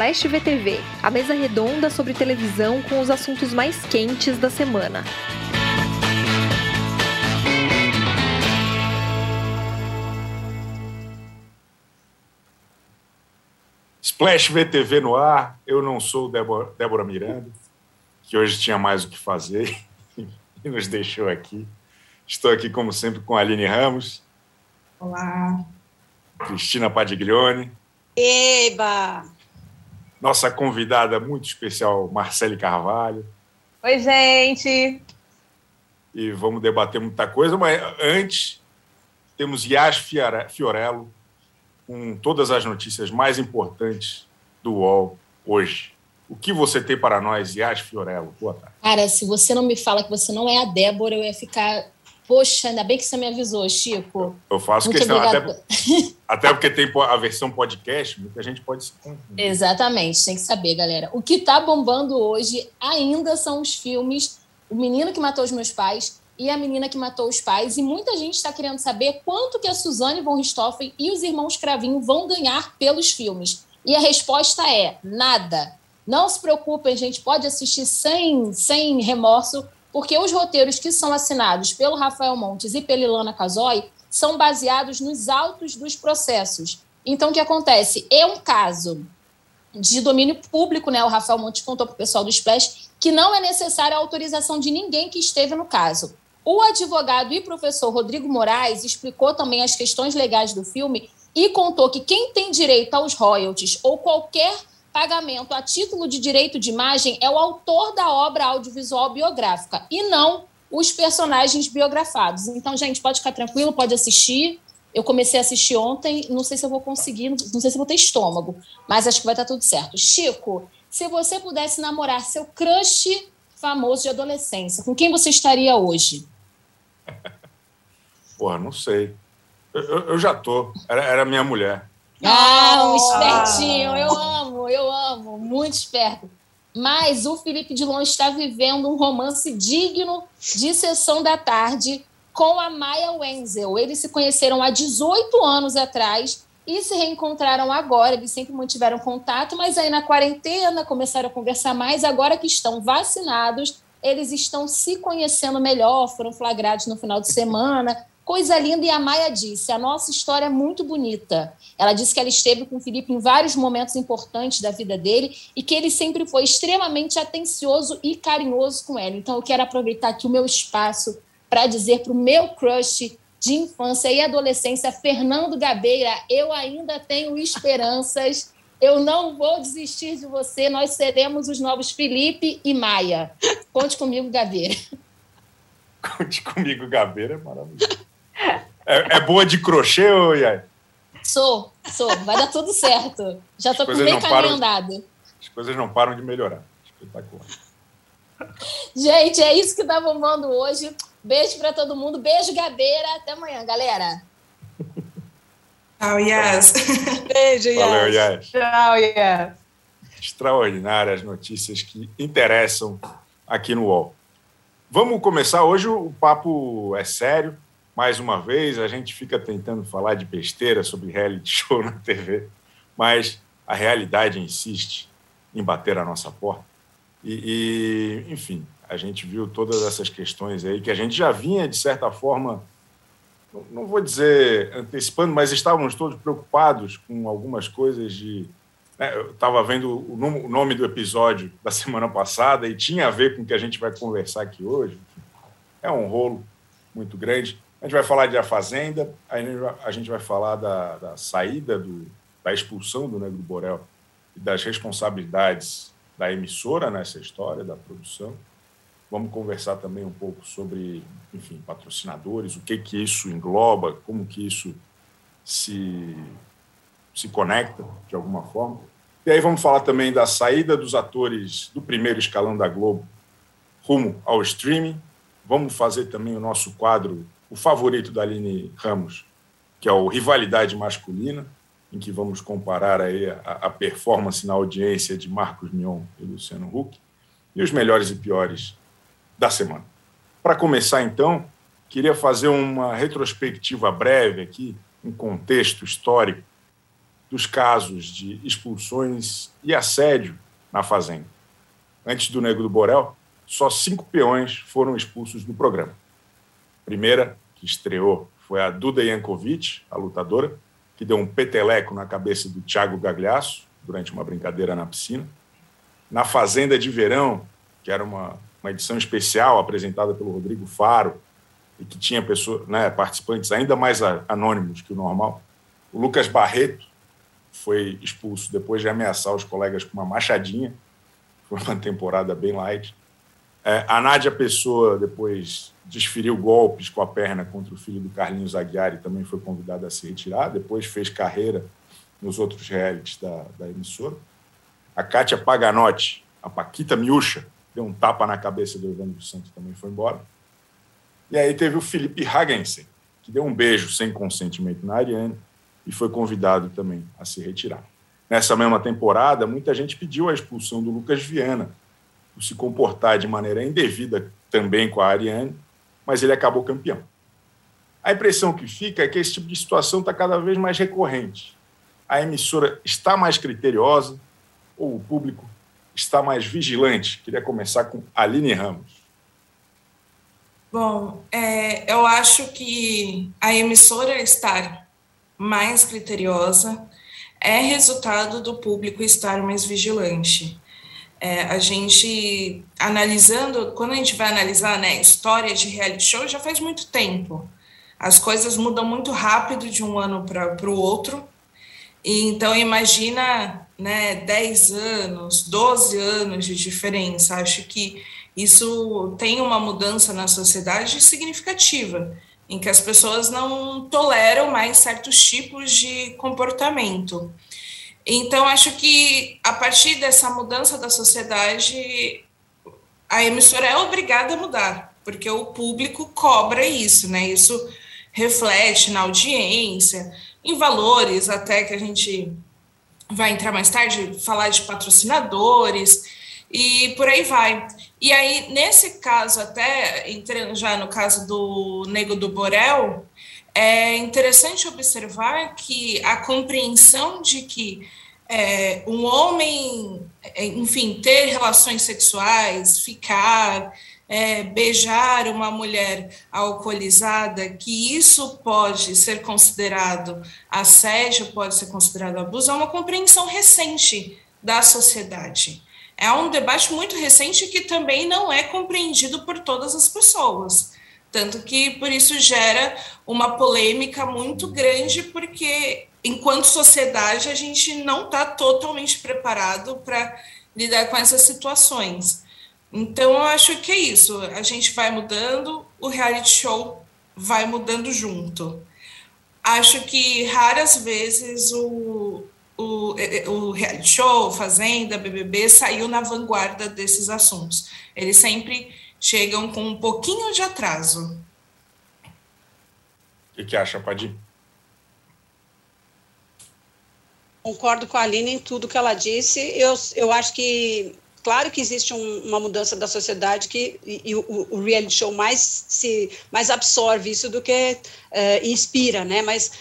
Splash VTV, a mesa redonda sobre televisão com os assuntos mais quentes da semana. Splash VTV no ar, eu não sou Débora, Débora Miranda, que hoje tinha mais o que fazer e nos deixou aqui. Estou aqui, como sempre, com a Aline Ramos. Olá. Cristina Padiglione. Eba! Nossa convidada muito especial, Marcele Carvalho. Oi, gente! E vamos debater muita coisa, mas antes temos Yas Fiorello com todas as notícias mais importantes do UOL hoje. O que você tem para nós, Yas Fiorello? Boa tarde. Cara, se você não me fala que você não é a Débora, eu ia ficar Poxa, ainda bem que você me avisou, Chico. Eu faço Muito questão, até, até, porque tem a versão podcast, muita gente pode se confundir. Exatamente, tem que saber, galera. O que está bombando hoje ainda são os filmes O Menino que Matou os Meus Pais e A Menina que Matou os Pais. E muita gente está querendo saber quanto que a Suzane von Richthofen e os irmãos Cravinho vão ganhar pelos filmes. E a resposta é nada. Não se preocupem, gente, pode assistir sem, sem remorso porque os roteiros que são assinados pelo Rafael Montes e pela Ilana Casoy são baseados nos autos dos processos. Então, o que acontece? É um caso de domínio público, né? O Rafael Montes contou para o pessoal do Splash que não é necessária a autorização de ninguém que esteve no caso. O advogado e professor Rodrigo Moraes explicou também as questões legais do filme e contou que quem tem direito aos royalties ou qualquer pagamento a título de direito de imagem é o autor da obra audiovisual biográfica e não os personagens biografados. Então, gente, pode ficar tranquilo, pode assistir. Eu comecei a assistir ontem, não sei se eu vou conseguir, não sei se eu vou ter estômago, mas acho que vai estar tudo certo. Chico, se você pudesse namorar seu crush famoso de adolescência, com quem você estaria hoje? Porra, não sei. Eu, eu já tô. Era, era minha mulher. Ah, um espertinho, eu amo, eu amo, muito esperto. Mas o Felipe Dilon está vivendo um romance digno de sessão da tarde com a Maya Wenzel. Eles se conheceram há 18 anos atrás e se reencontraram agora. Eles sempre mantiveram contato, mas aí na quarentena começaram a conversar mais. Agora que estão vacinados, eles estão se conhecendo melhor, foram flagrados no final de semana. Coisa linda, e a Maia disse: a nossa história é muito bonita. Ela disse que ela esteve com o Felipe em vários momentos importantes da vida dele e que ele sempre foi extremamente atencioso e carinhoso com ela. Então, eu quero aproveitar aqui o meu espaço para dizer para o meu crush de infância e adolescência, Fernando Gabeira, eu ainda tenho esperanças. Eu não vou desistir de você. Nós seremos os novos Felipe e Maia. Conte comigo, Gabeira. Conte comigo, Gabeira é maravilhoso. É, é boa de crochê, ou Yai? Sou, sou. Vai dar tudo certo. Já estou com meio caminho andado. As coisas não param de melhorar. Espetacular. Gente, é isso que tá bombando hoje. Beijo para todo mundo. Beijo, Gabeira. Até amanhã, galera. Tchau, Yas. Beijo, Yas. Valeu, Yas. Tchau, Yas. Extraordinárias notícias que interessam aqui no UOL. Vamos começar. Hoje o papo é sério mais uma vez, a gente fica tentando falar de besteira sobre reality show na TV, mas a realidade insiste em bater a nossa porta. E, e, enfim, a gente viu todas essas questões aí que a gente já vinha, de certa forma, não vou dizer antecipando, mas estávamos todos preocupados com algumas coisas de. Né, eu estava vendo o nome do episódio da semana passada e tinha a ver com o que a gente vai conversar aqui hoje. É um rolo muito grande. A gente vai falar de A Fazenda, a gente vai falar da, da saída, do, da expulsão do Negro Borel e das responsabilidades da emissora nessa história, da produção. Vamos conversar também um pouco sobre, enfim, patrocinadores, o que que isso engloba, como que isso se, se conecta de alguma forma. E aí vamos falar também da saída dos atores do primeiro escalão da Globo rumo ao streaming. Vamos fazer também o nosso quadro o favorito da Aline Ramos, que é o Rivalidade Masculina, em que vamos comparar aí a, a performance na audiência de Marcos Mion e Luciano Huck, e os melhores e piores da semana. Para começar, então, queria fazer uma retrospectiva breve aqui, um contexto histórico dos casos de expulsões e assédio na Fazenda. Antes do Nego do Borel, só cinco peões foram expulsos do programa. Primeira, que estreou, foi a Duda Yankovic, a lutadora, que deu um peteleco na cabeça do Thiago Gagliasso durante uma brincadeira na piscina. Na Fazenda de Verão, que era uma, uma edição especial apresentada pelo Rodrigo Faro, e que tinha pessoas, né, participantes ainda mais anônimos que o normal, o Lucas Barreto foi expulso depois de ameaçar os colegas com uma machadinha. Foi uma temporada bem light. É, a Nádia Pessoa depois desferiu golpes com a perna contra o filho do Carlinhos Aguiar e também foi convidada a se retirar. Depois fez carreira nos outros realities da, da emissora. A Kátia Paganotti, a Paquita Miúcha, deu um tapa na cabeça do Evandro Santos também foi embora. E aí teve o Felipe Hagensen, que deu um beijo sem consentimento na Ariane e foi convidado também a se retirar. Nessa mesma temporada, muita gente pediu a expulsão do Lucas Viana, se comportar de maneira indevida também com a Ariane, mas ele acabou campeão. A impressão que fica é que esse tipo de situação está cada vez mais recorrente. A emissora está mais criteriosa ou o público está mais vigilante? Queria começar com Aline Ramos. Bom, é, eu acho que a emissora estar mais criteriosa é resultado do público estar mais vigilante. É, a gente analisando, quando a gente vai analisar né, história de reality show, já faz muito tempo. As coisas mudam muito rápido de um ano para o outro. E, então, imagina né, 10 anos, 12 anos de diferença. Acho que isso tem uma mudança na sociedade significativa, em que as pessoas não toleram mais certos tipos de comportamento. Então, acho que a partir dessa mudança da sociedade, a emissora é obrigada a mudar, porque o público cobra isso, né? Isso reflete na audiência, em valores, até que a gente vai entrar mais tarde, falar de patrocinadores e por aí vai. E aí, nesse caso, até entrando já no caso do Nego do Borel, é interessante observar que a compreensão de que é, um homem, é, enfim, ter relações sexuais, ficar, é, beijar uma mulher alcoolizada, que isso pode ser considerado assédio, pode ser considerado abuso, é uma compreensão recente da sociedade. É um debate muito recente que também não é compreendido por todas as pessoas. Tanto que por isso gera uma polêmica muito grande, porque enquanto sociedade a gente não está totalmente preparado para lidar com essas situações. Então eu acho que é isso. A gente vai mudando, o reality show vai mudando junto. Acho que raras vezes o, o, o reality show, Fazenda, BBB saiu na vanguarda desses assuntos. Eles sempre chegam com um pouquinho de atraso. O que, que acha, Padir? Concordo com a Aline em tudo que ela disse. Eu, eu acho que claro que existe um, uma mudança da sociedade que e, e o, o, reality show mais se mais absorve isso do que uh, inspira, né? Mas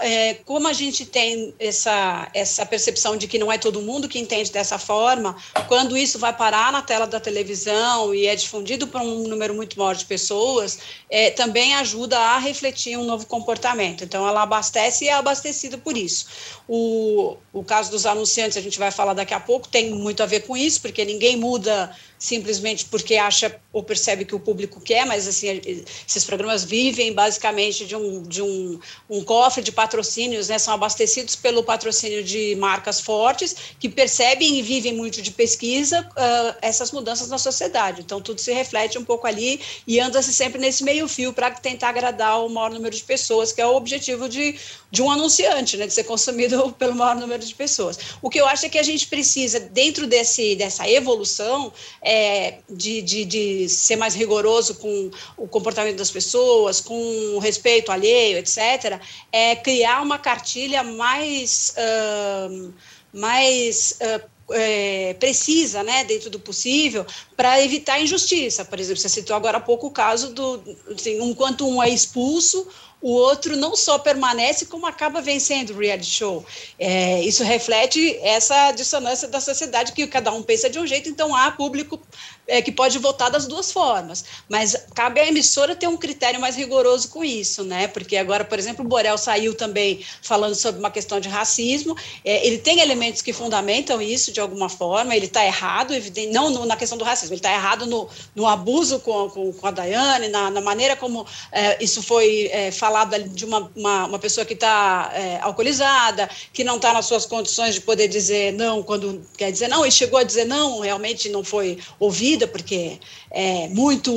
é, como a gente tem essa, essa percepção de que não é todo mundo que entende dessa forma, quando isso vai parar na tela da televisão e é difundido para um número muito maior de pessoas, é, também ajuda a refletir um novo comportamento. Então, ela abastece e é abastecida por isso. O, o caso dos anunciantes, a gente vai falar daqui a pouco, tem muito a ver com isso, porque ninguém muda simplesmente porque acha ou percebe que o público quer, mas assim, esses programas vivem basicamente de um, de um, um cofre de patrocínios, né, são abastecidos pelo patrocínio de marcas fortes, que percebem e vivem muito de pesquisa uh, essas mudanças na sociedade. Então, tudo se reflete um pouco ali e anda-se sempre nesse meio fio para tentar agradar o maior número de pessoas, que é o objetivo de, de um anunciante, né, de ser consumido pelo maior número de pessoas. O que eu acho é que a gente precisa, dentro desse, dessa evolução, é, de, de, de, ser mais rigoroso com o comportamento das pessoas, com o respeito alheio, etc., é criar uma cartilha mais, uh, mais uh, é, precisa, né, dentro do possível, para evitar injustiça. Por exemplo, você citou agora há pouco o caso do, assim, enquanto um é expulso, o outro não só permanece, como acaba vencendo o reality show. É, isso reflete essa dissonância da sociedade, que cada um pensa de um jeito, então há público é, que pode votar das duas formas. Mas cabe à emissora ter um critério mais rigoroso com isso, né? Porque agora, por exemplo, o Borel saiu também falando sobre uma questão de racismo. É, ele tem elementos que fundamentam isso de alguma forma. Ele está errado, evidente, não no, na questão do racismo. Ele está errado no, no abuso com, com, com, a Daiane, na, na maneira como é, isso foi é, falado de uma, uma, uma pessoa que está é, alcoolizada, que não está nas suas condições de poder dizer não quando quer dizer não e chegou a dizer não, realmente não foi ouvido porque é muito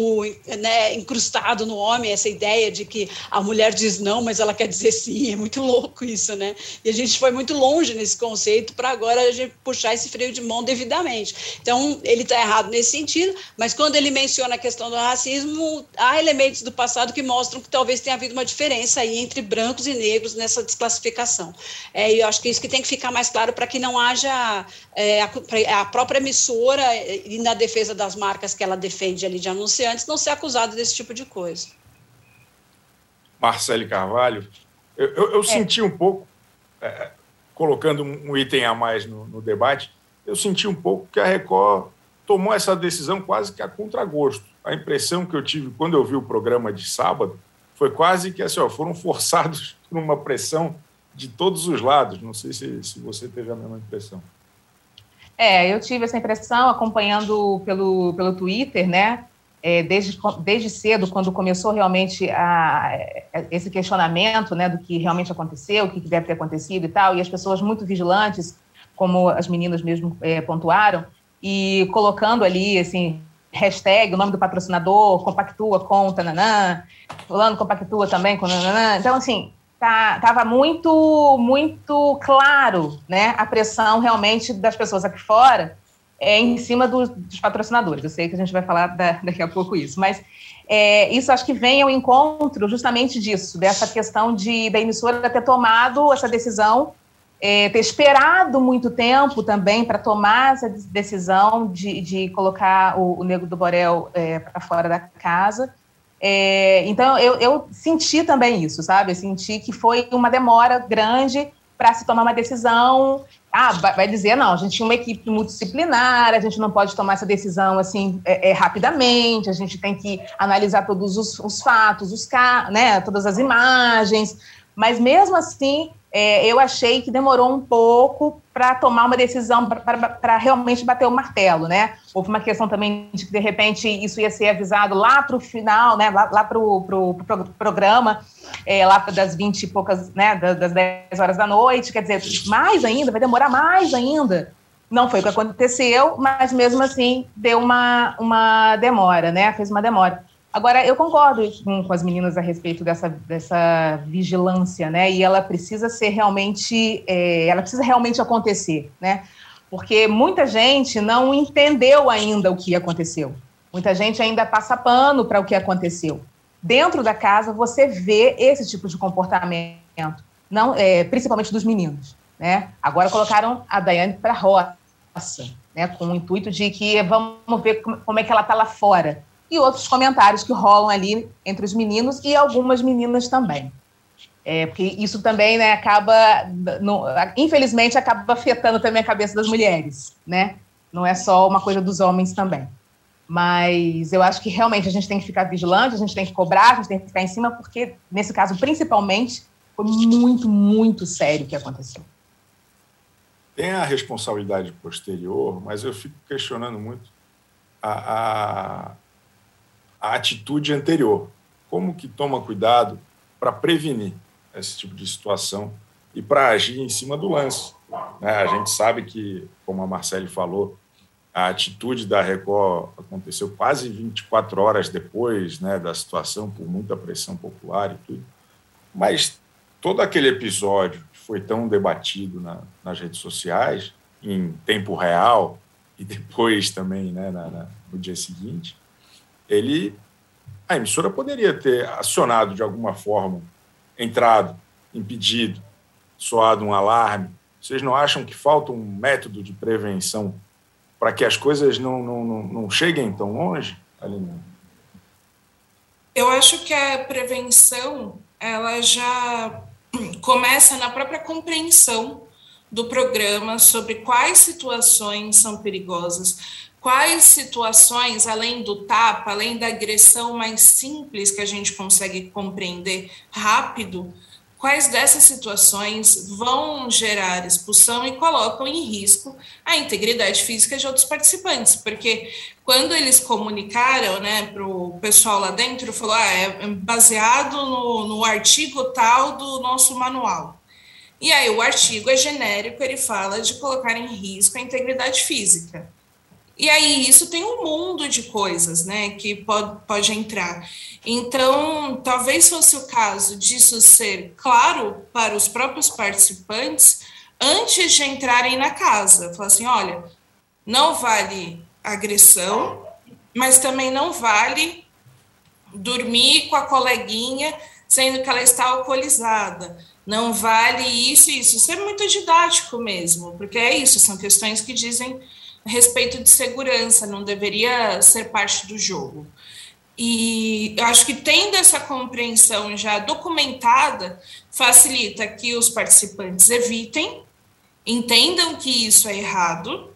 né, incrustado no homem essa ideia de que a mulher diz não, mas ela quer dizer sim. É muito louco isso, né? E a gente foi muito longe nesse conceito para agora a gente puxar esse freio de mão devidamente. Então, ele está errado nesse sentido, mas quando ele menciona a questão do racismo, há elementos do passado que mostram que talvez tenha havido uma diferença aí entre brancos e negros nessa desclassificação. É, e eu acho que isso que tem que ficar mais claro para que não haja é, a, a própria emissora, e na defesa das marcas que ela defende ali de anunciantes, não ser acusado desse tipo de coisa. Marcele Carvalho, eu, eu, eu é. senti um pouco, é, colocando um item a mais no, no, debate, eu senti um pouco que a Record tomou essa decisão quase que a contragosto. A impressão que eu tive quando eu vi o programa de sábado foi quase que assim, ó, foram forçados por uma pressão de todos os lados. Não sei se, se você teve a mesma impressão. É, eu tive essa impressão acompanhando pelo, pelo Twitter, né? É, desde, desde cedo, quando começou realmente a, esse questionamento né, do que realmente aconteceu, o que deve ter acontecido e tal, e as pessoas muito vigilantes, como as meninas mesmo é, pontuaram, e colocando ali, assim, hashtag, o nome do patrocinador, compactua com tananã, fulano compactua também com tananã. Então, assim, tá, tava muito, muito claro, né, a pressão realmente das pessoas aqui fora é, em cima do, dos patrocinadores. Eu sei que a gente vai falar da, daqui a pouco isso, mas é, isso acho que vem ao encontro justamente disso, dessa questão de da emissora ter tomado essa decisão, é, ter esperado muito tempo também para tomar essa decisão de, de colocar o, o Negro do Borel é, para fora da casa. É, então, eu, eu, senti também isso, sabe? Eu senti que foi uma demora grande para se tomar uma decisão. Ah, vai dizer, não, a gente tinha uma equipe multidisciplinar, a gente não pode tomar essa decisão assim é, é, rapidamente, a gente tem que analisar todos os, os fatos, os né, todas as imagens, mas mesmo assim, é, eu achei que demorou um pouco para tomar uma decisão, para realmente bater o martelo, né? Houve uma questão também de que, de repente, isso ia ser avisado lá para o final, né? lá, lá para o pro, pro programa, é, lá das 20 e poucas, né? das 10 horas da noite, quer dizer, mais ainda, vai demorar mais ainda. Não foi o que aconteceu, mas mesmo assim deu uma, uma demora, né? Fez uma demora. Agora, eu concordo com, com, as meninas a respeito dessa, dessa vigilância, né? E ela precisa ser realmente, é, ela precisa realmente acontecer, né? Porque muita gente não entendeu ainda o que aconteceu. Muita gente ainda passa pano para o que aconteceu. Dentro da casa, você vê esse tipo de comportamento, não, é, principalmente dos meninos, né? Agora colocaram a Daiane para roça, né? Com o intuito de que vamos ver como é que ela está lá fora e outros comentários que rolam ali entre os meninos e algumas meninas também. É, porque isso também né, acaba, infelizmente, acaba afetando também a cabeça das mulheres, né? Não é só uma coisa dos homens também. Mas eu acho que realmente a gente tem que ficar vigilante, a gente tem que cobrar, a gente tem que ficar em cima, porque nesse caso, principalmente, foi muito, muito sério o que aconteceu. Tem a responsabilidade posterior, mas eu fico questionando muito a, a a atitude anterior. Como que toma cuidado para prevenir esse tipo de situação e para agir em cima do lance? Né? A gente sabe que, como a Marcele falou, a atitude da Record aconteceu quase 24 horas depois né, da situação, por muita pressão popular e tudo. Mas todo aquele episódio que foi tão debatido na, nas redes sociais, em tempo real, e depois também né, na, na, no dia seguinte, ele a emissora poderia ter acionado de alguma forma, entrado, impedido, soado um alarme. Vocês não acham que falta um método de prevenção para que as coisas não, não, não, não cheguem tão longe, Aline? Eu acho que a prevenção ela já começa na própria compreensão do programa sobre quais situações são perigosas, quais situações, além do tapa, além da agressão mais simples que a gente consegue compreender rápido, quais dessas situações vão gerar expulsão e colocam em risco a integridade física de outros participantes, porque quando eles comunicaram né, para o pessoal lá dentro, falou, ah, é baseado no, no artigo tal do nosso manual. E aí o artigo é genérico, ele fala de colocar em risco a integridade física. E aí isso tem um mundo de coisas, né, que pode, pode entrar. Então, talvez fosse o caso disso ser claro para os próprios participantes antes de entrarem na casa. Falar assim, olha, não vale agressão, mas também não vale dormir com a coleguinha sendo que ela está alcoolizada. Não vale isso e isso. Isso é muito didático mesmo, porque é isso, são questões que dizem respeito de segurança, não deveria ser parte do jogo. E eu acho que tendo essa compreensão já documentada, facilita que os participantes evitem, entendam que isso é errado,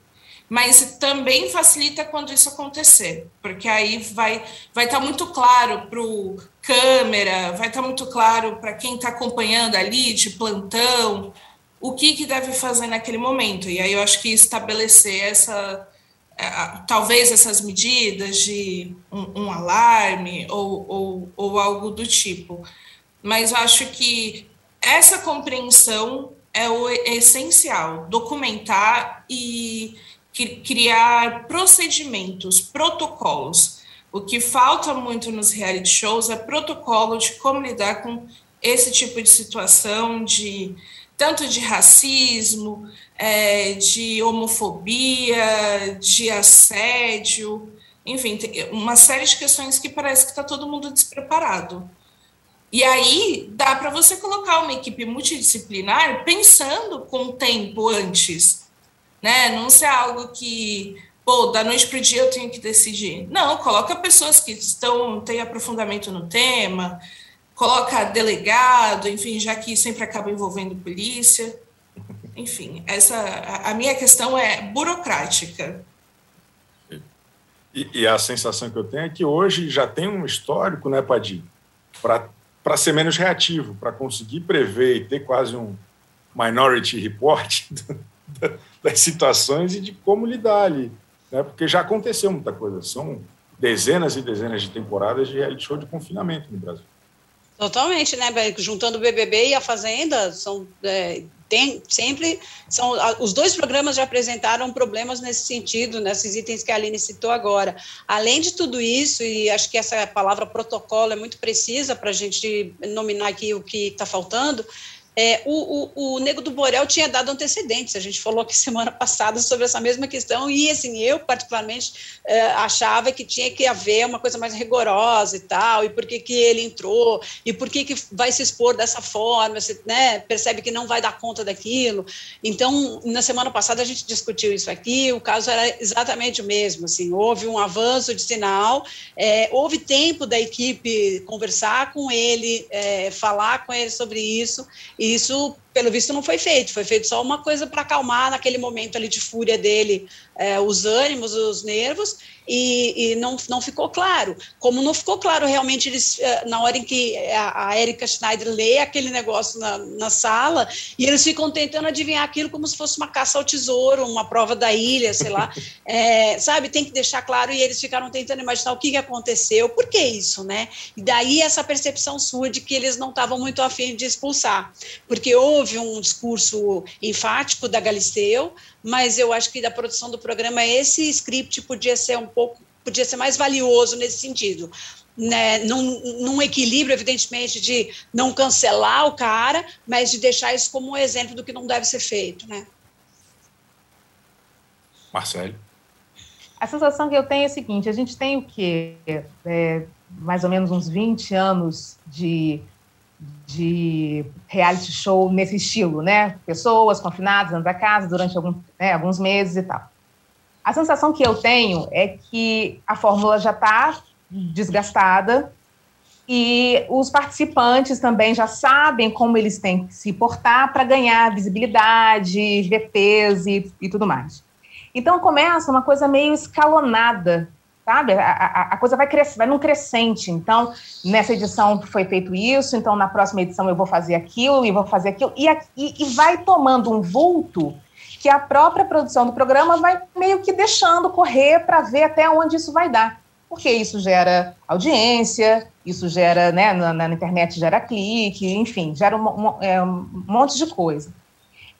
mas também facilita quando isso acontecer, porque aí vai vai estar tá muito claro para o câmera, vai estar tá muito claro para quem está acompanhando ali de plantão, o que, que deve fazer naquele momento. E aí eu acho que estabelecer essa, é, talvez essas medidas de um, um alarme ou, ou, ou, algo do tipo. Mas eu acho que essa compreensão é o essencial, documentar e criar procedimentos, protocolos. O que falta muito nos reality shows é protocolo de como lidar com esse tipo de situação, de tanto de racismo, é, de homofobia, de assédio, enfim, uma série de questões que parece que está todo mundo despreparado. E aí dá para você colocar uma equipe multidisciplinar pensando com tempo antes, né? Não ser algo que, pô, da noite para o dia eu tenho que decidir. Não, coloca pessoas que estão têm aprofundamento no tema, coloca delegado, enfim, já que sempre acaba envolvendo polícia. Enfim, essa a, minha questão é burocrática. E, e, a sensação que eu tenho é que hoje já tem um histórico, né, Padim, para ser menos reativo, para conseguir prever e ter quase um minority report das situações e de como lidar ali. Né? Porque já aconteceu muita coisa. São dezenas e dezenas de temporadas de reality show de confinamento no Brasil. Totalmente, né, juntando o BBB e a Fazenda, são é, tem sempre são os dois programas já apresentaram problemas nesse sentido, nesses itens que a Aline citou agora. Além de tudo isso, e acho que essa palavra protocolo é muito precisa para a gente nominar aqui o que está faltando, é, o, o, o Nego do Borel tinha dado antecedentes, a gente falou aqui semana passada sobre essa mesma questão, e assim, eu particularmente é, achava que tinha que haver uma coisa mais rigorosa e tal, e por que, que ele entrou, e por que, que vai se expor dessa forma, você né, percebe que não vai dar conta daquilo. Então, na semana passada a gente discutiu isso aqui, o caso era exatamente o mesmo, assim, houve um avanço de sinal, é, houve tempo da equipe conversar com ele, é, falar com ele sobre isso, isso, pelo visto, não foi feito. Foi feito só uma coisa para acalmar naquele momento ali de fúria dele é, os ânimos, os nervos, e, e, não, não ficou claro. Como não ficou claro realmente, eles, é, na hora em que a, a Erika Schneider lê aquele negócio na, na sala, e eles ficam tentando adivinhar aquilo como se fosse uma caça ao tesouro, uma prova da ilha, sei lá, é, sabe? Tem que deixar claro, e eles ficaram tentando imaginar o que, que aconteceu, por que isso, né? E daí essa percepção sua de que eles não estavam muito afim de expulsar, porque houve um discurso enfático da Galisteu, mas eu acho que da produção do programa esse script podia ser um pouco, podia ser mais valioso nesse sentido. Né, num, num, equilíbrio, evidentemente, de não cancelar o cara, mas de deixar isso como um exemplo do que não deve ser feito. Né? Marcelo. A sensação que eu tenho é a seguinte: a gente tem o quê? É, mais ou menos uns 20 anos de de reality show nesse estilo, né? Pessoas confinadas dentro da casa durante algum, né, alguns meses e tal. A sensação que eu tenho é que a fórmula já está desgastada e os participantes também já sabem como eles têm que se portar para ganhar visibilidade, VTs e, e tudo mais. Então começa uma coisa meio escalonada, sabe? A, a, a coisa vai crescer, vai num crescente. Então, nessa edição foi feito isso, então na próxima edição eu vou fazer aquilo e vou fazer aquilo, e, e, e vai tomando um vulto que a própria produção do programa vai meio que deixando correr para ver até onde isso vai dar. Porque isso gera audiência, isso gera, né, na, na internet gera clique, enfim, gera um, um, é, um, monte de coisa.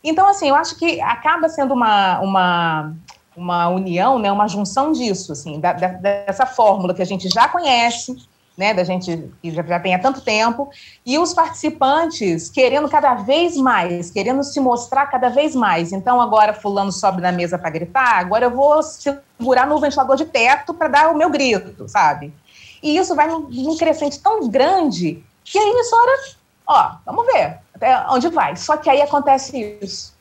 Então, assim, eu acho que acaba sendo uma, uma, uma união, né, uma junção disso, assim, da, da, dessa fórmula que a gente já conhece, né, da gente que já, já tem há tanto tempo, e os participantes querendo cada vez mais, querendo se mostrar cada vez mais. Então, agora fulano sobe na mesa para gritar, agora eu vou segurar no ventilador de teto para dar o meu grito, sabe? E isso vai num, num crescente tão grande que a emissora, ó, vamos ver até onde vai. Só que aí acontece isso.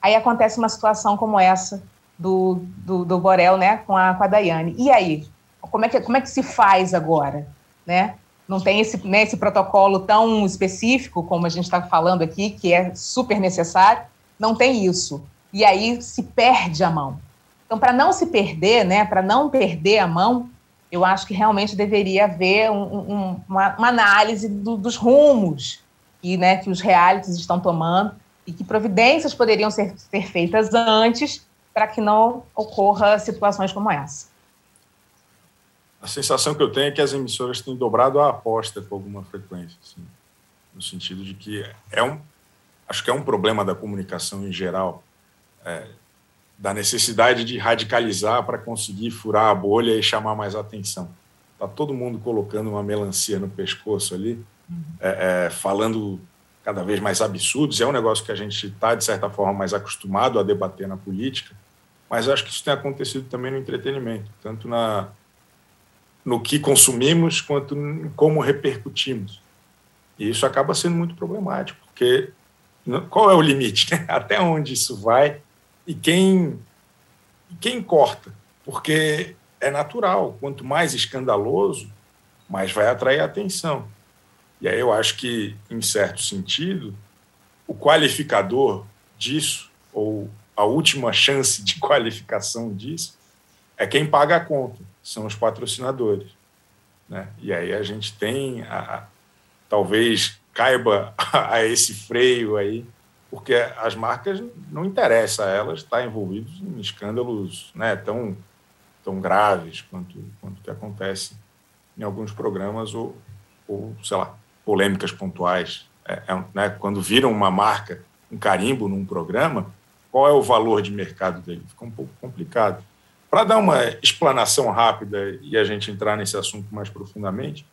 Aí acontece uma situação como essa do, do, do Borel, né, com a, com a Daiane. E aí? Como é que, como é que se faz agora? né? Não tem esse, né, esse protocolo tão específico como a gente está falando aqui, que é super necessário, não tem isso. E aí se perde a mão. Então, para não se perder, né, para não perder a mão, eu acho que realmente deveria haver um, um, uma, uma, análise do, dos rumos que, né, que os realities estão tomando e que providências poderiam ser, ser feitas antes para que não ocorra situações como essa a sensação que eu tenho é que as emissoras têm dobrado a aposta com alguma frequência, assim, no sentido de que é um, acho que é um problema da comunicação em geral, é, da necessidade de radicalizar para conseguir furar a bolha e chamar mais atenção. Está todo mundo colocando uma melancia no pescoço ali, uhum. é, é, falando cada vez mais absurdos. É um negócio que a gente está, de certa forma, mais acostumado a debater na política, mas acho que isso tem acontecido também no entretenimento, tanto na, no que consumimos quanto em como repercutimos. E isso acaba sendo muito problemático, porque qual é o limite? Né? Até onde isso vai e quem, quem corta? Porque é natural, quanto mais escandaloso, mais vai atrair atenção. E aí eu acho que, em certo sentido, o qualificador disso, ou a última chance de qualificação disso, é quem paga a conta são os patrocinadores. Né? E aí a gente tem, a, a, talvez caiba a esse freio aí, porque as marcas não interessa a elas estar envolvidas em escândalos né, tão, tão graves quanto, quanto que acontece em alguns programas ou, ou sei lá, polêmicas pontuais. É, é, né, quando viram uma marca, um carimbo num programa, qual é o valor de mercado dele? Fica um pouco complicado. Para dar uma explanação rápida e a gente entrar nesse assunto mais profundamente,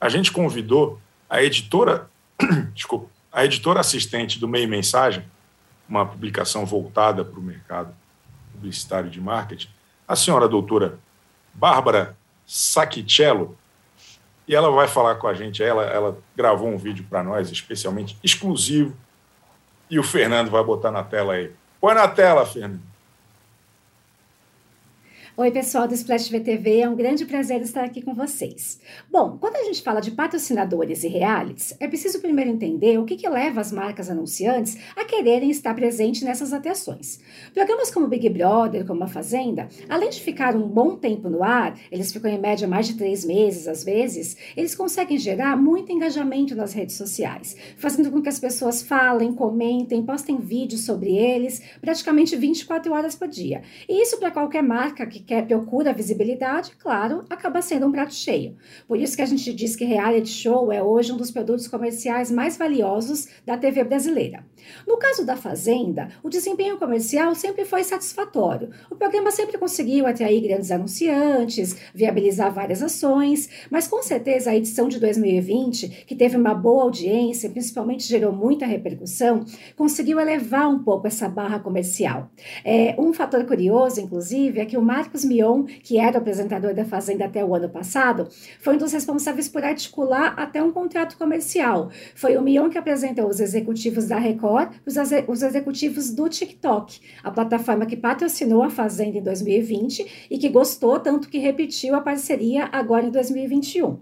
a gente convidou a editora, desculpa, a editora assistente do Meio Mensagem, uma publicação voltada para o mercado publicitário de marketing, a senhora doutora Bárbara Sacchicello, e ela vai falar com a gente. Ela, ela gravou um vídeo para nós, especialmente exclusivo, e o Fernando vai botar na tela aí. Põe na tela, Fernando. Oi, pessoal do Splash VTV, é um grande prazer estar aqui com vocês. Bom, quando a gente fala de patrocinadores e realities, é preciso primeiro entender o que, que leva as marcas anunciantes a quererem estar presentes nessas atrações. Programas como Big Brother, como A Fazenda, além de ficar um bom tempo no ar, eles ficam em média mais de três meses às vezes, eles conseguem gerar muito engajamento nas redes sociais, fazendo com que as pessoas falem, comentem, postem vídeos sobre eles praticamente 24 horas por dia. E isso para qualquer marca que quer procura visibilidade, claro, acaba sendo um prato cheio. Por isso que a gente diz que reality show é hoje um dos produtos comerciais mais valiosos da TV brasileira. No caso da Fazenda, o desempenho comercial sempre foi satisfatório. O programa sempre conseguiu atrair grandes anunciantes, viabilizar várias ações, mas com certeza a edição de 2020, que teve uma boa audiência, principalmente gerou muita repercussão, conseguiu elevar um pouco essa barra comercial. É, um fator curioso, inclusive, é que o marco Marcos Mion, que era o apresentador da Fazenda até o ano passado, foi um dos responsáveis por articular até um contrato comercial. Foi o Mion que apresentou os executivos da Record, os, os executivos do TikTok, a plataforma que patrocinou a Fazenda em 2020 e que gostou tanto que repetiu a parceria agora em 2021.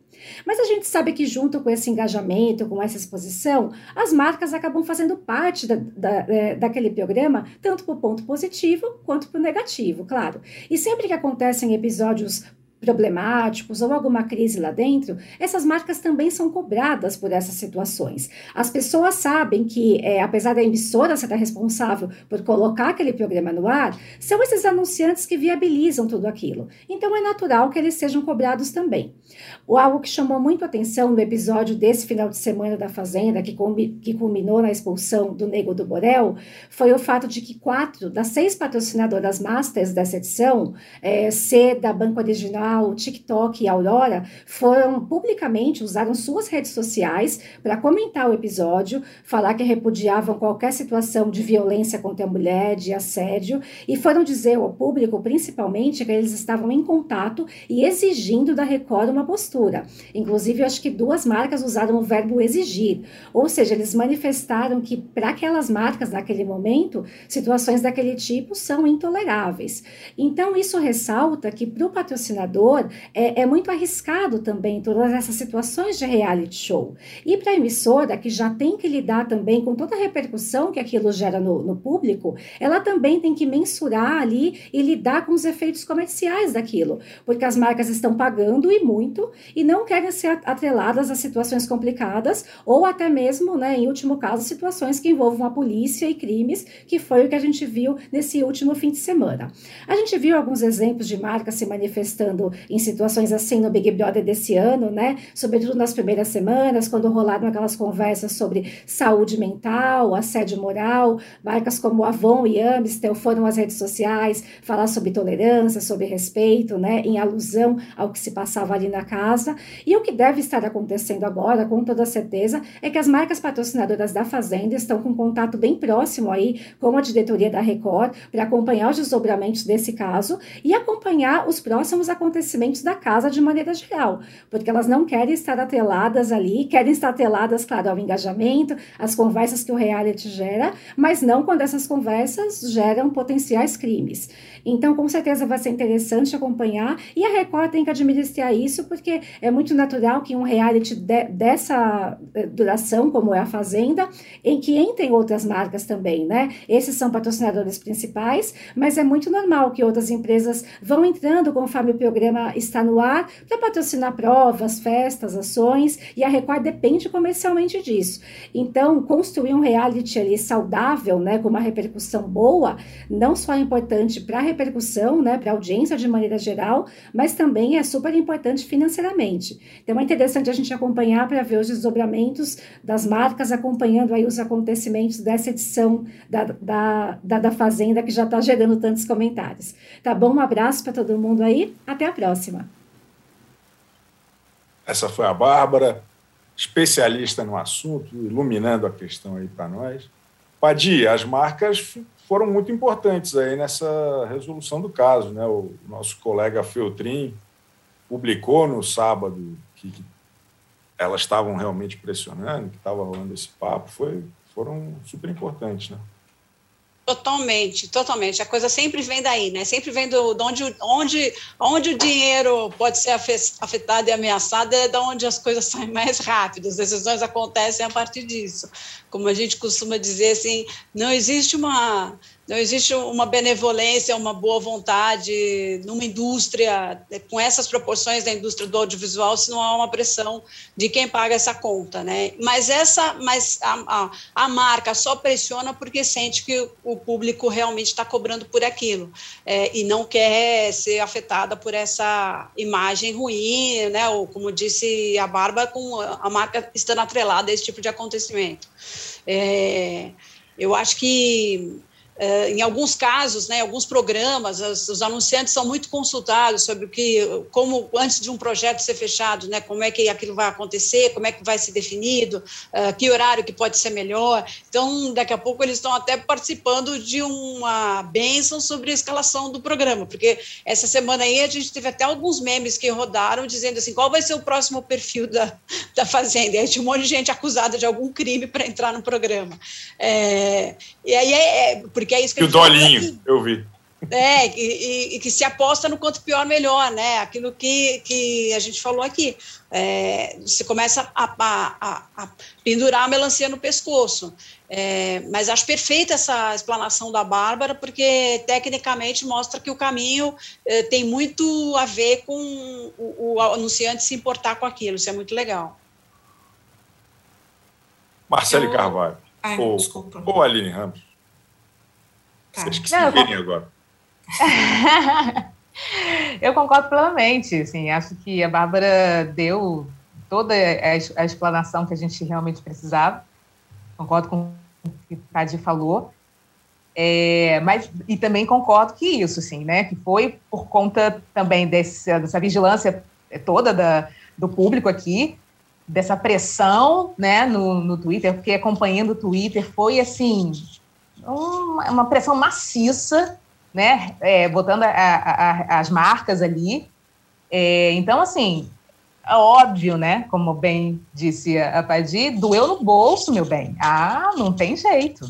Mas a gente sabe que, junto com esse engajamento, com essa exposição, as marcas acabam fazendo parte da, da, é, daquele programa, tanto para o ponto positivo quanto para o negativo, claro. E sempre que acontecem episódios problemáticos ou alguma crise lá dentro, essas marcas também são cobradas por essas situações. As pessoas sabem que, é, apesar da emissora ser responsável por colocar aquele programa no ar, são esses anunciantes que viabilizam tudo aquilo. Então é natural que eles sejam cobrados também. O algo que chamou muito atenção no episódio desse final de semana da Fazenda, que, que culminou na expulsão do Nego do Borel, foi o fato de que quatro das seis patrocinadoras masters dessa edição, é, C da Banco Original, o TikTok e Aurora foram publicamente, usaram suas redes sociais para comentar o episódio, falar que repudiavam qualquer situação de violência contra a mulher, de assédio, e foram dizer ao público, principalmente, que eles estavam em contato e exigindo da Record uma postura. Inclusive, acho que duas marcas usaram o verbo exigir, ou seja, eles manifestaram que para aquelas marcas, naquele momento, situações daquele tipo são intoleráveis. Então, isso ressalta que para o patrocinador, é, é muito arriscado também todas essas situações de reality show. E para a emissora, que já tem que lidar também com toda a repercussão que aquilo gera no, no público, ela também tem que mensurar ali e lidar com os efeitos comerciais daquilo, porque as marcas estão pagando e muito e não querem ser atreladas a situações complicadas ou até mesmo, né, em último caso, situações que envolvam a polícia e crimes, que foi o que a gente viu nesse último fim de semana. A gente viu alguns exemplos de marcas se manifestando em situações assim no Big Brother desse ano, né? Sobretudo nas primeiras semanas, quando rolaram aquelas conversas sobre saúde mental, assédio moral, marcas como Avon e Amstel foram às redes sociais falar sobre tolerância, sobre respeito, né? Em alusão ao que se passava ali na casa. E o que deve estar acontecendo agora, com toda certeza, é que as marcas patrocinadoras da Fazenda estão com contato bem próximo aí com a diretoria da Record para acompanhar os desdobramentos desse caso e acompanhar os próximos acontecimentos acontecimentos da casa de maneira geral, porque elas não querem estar atreladas ali, querem estar atreladas, claro, ao engajamento, às conversas que o reality gera, mas não quando essas conversas geram potenciais crimes. Então, com certeza vai ser interessante acompanhar e a Record tem que administrar isso, porque é muito natural que um reality de, dessa eh, duração, como é a Fazenda, em que entrem outras marcas também, né? Esses são patrocinadores principais, mas é muito normal que outras empresas vão entrando conforme o programa programa está no ar para patrocinar provas, festas, ações, e a Record depende comercialmente disso. Então, construir um reality ali saudável, né, com uma repercussão boa, não só é importante para a repercussão, né, para a audiência de maneira geral, mas também é super importante financeiramente. Então, é interessante a gente acompanhar para ver os desdobramentos das marcas, acompanhando aí os acontecimentos dessa edição da, da, da, da Fazenda, que já está gerando tantos comentários. Tá bom? Um abraço para todo mundo aí. Até a próxima. Essa foi a Bárbara, especialista no assunto, iluminando a questão aí para nós. Padia, as marcas foram muito importantes aí nessa resolução do caso, né? O nosso colega Feltrin publicou no sábado que, que elas estavam realmente pressionando, que estava rolando esse papo, foi, foram super importantes, né? Totalmente, totalmente. A coisa sempre vem daí, né? Sempre vem do, de onde, onde, onde o dinheiro pode ser afetado e ameaçado, é da onde as coisas saem mais rápido, as decisões acontecem a partir disso. Como a gente costuma dizer, assim, não existe uma não existe uma benevolência, uma boa vontade numa indústria né, com essas proporções da indústria do audiovisual se não há uma pressão de quem paga essa conta, né? Mas essa, mas a, a, a marca só pressiona porque sente que o público realmente está cobrando por aquilo é, e não quer ser afetada por essa imagem ruim, né? Ou como disse a Barba, com a marca estando atrelada a esse tipo de acontecimento. É, eu acho que Uh, em alguns casos, né, alguns programas, as, os anunciantes são muito consultados sobre o que, como antes de um projeto ser fechado, né, como é que aquilo vai acontecer, como é que vai ser definido, uh, que horário que pode ser melhor. Então, daqui a pouco eles estão até participando de uma bênção sobre a escalação do programa, porque essa semana aí a gente teve até alguns memes que rodaram dizendo assim, qual vai ser o próximo perfil da, da Fazenda? E aí tinha um monte de gente acusada de algum crime para entrar no programa. É, e aí é, é porque é isso que e o Dolinho, eu vi. É, e, e, que se aposta no quanto pior, melhor, né? Aquilo que, que a gente falou aqui. É, você começa a, a, a, pendurar a melancia no pescoço. É, mas acho perfeita essa explanação da Bárbara, porque tecnicamente mostra que o caminho é, tem muito a ver com o, o, anunciante se importar com aquilo. Isso é muito legal. Marcelo eu... Carvalho. Ai, ou, desculpa. Ou Aline Ramos. Tá. Vocês que se Não, virem agora. eu concordo plenamente. Assim, acho que a Bárbara deu toda a, explanação que a gente realmente precisava. Concordo com o que o Cadi falou. É, mas e também concordo que isso, sim, né, que foi por conta também desse, dessa vigilância toda da, do público aqui, dessa pressão, né, no, no Twitter, porque acompanhando o Twitter foi assim uma, uma pressão maciça, né? É, botando a, a, as marcas ali. É, então, assim, é óbvio, né? Como bem disse a Padi, doeu no bolso, meu bem. Ah, não tem jeito,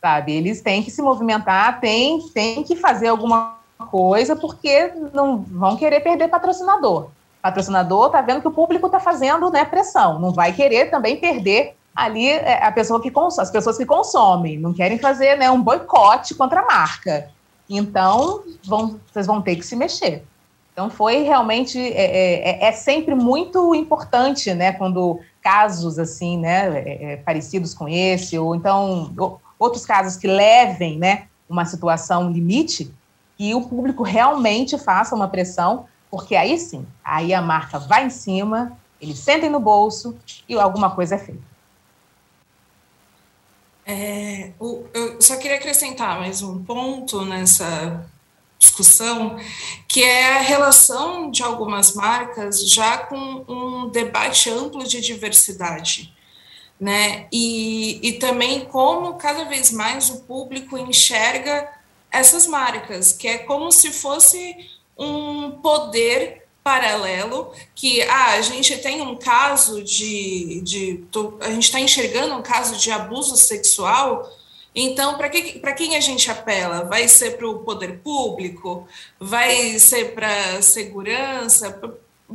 sabe? Eles têm que se movimentar, têm, têm que fazer alguma coisa, porque não vão querer perder patrocinador. Patrocinador tá vendo que o público está fazendo né, pressão, não vai querer também perder ali é a pessoa que consome, as pessoas que consomem, não querem fazer né, um boicote contra a marca. Então, vão, vocês vão ter que se mexer. Então, foi realmente, é, é, é sempre muito importante, né, quando casos assim, né, é, é, parecidos com esse, ou então outros casos que levem, né, uma situação limite, que o público realmente faça uma pressão, porque aí sim, aí a marca vai em cima, eles sentem no bolso e alguma coisa é feita. É, eu só queria acrescentar mais um ponto nessa discussão, que é a relação de algumas marcas já com um debate amplo de diversidade. Né? E, e também como cada vez mais o público enxerga essas marcas, que é como se fosse um poder paralelo que ah, a gente tem um caso de, de a gente está enxergando um caso de abuso sexual então para que, quem a gente apela vai ser para o poder público vai ser para segurança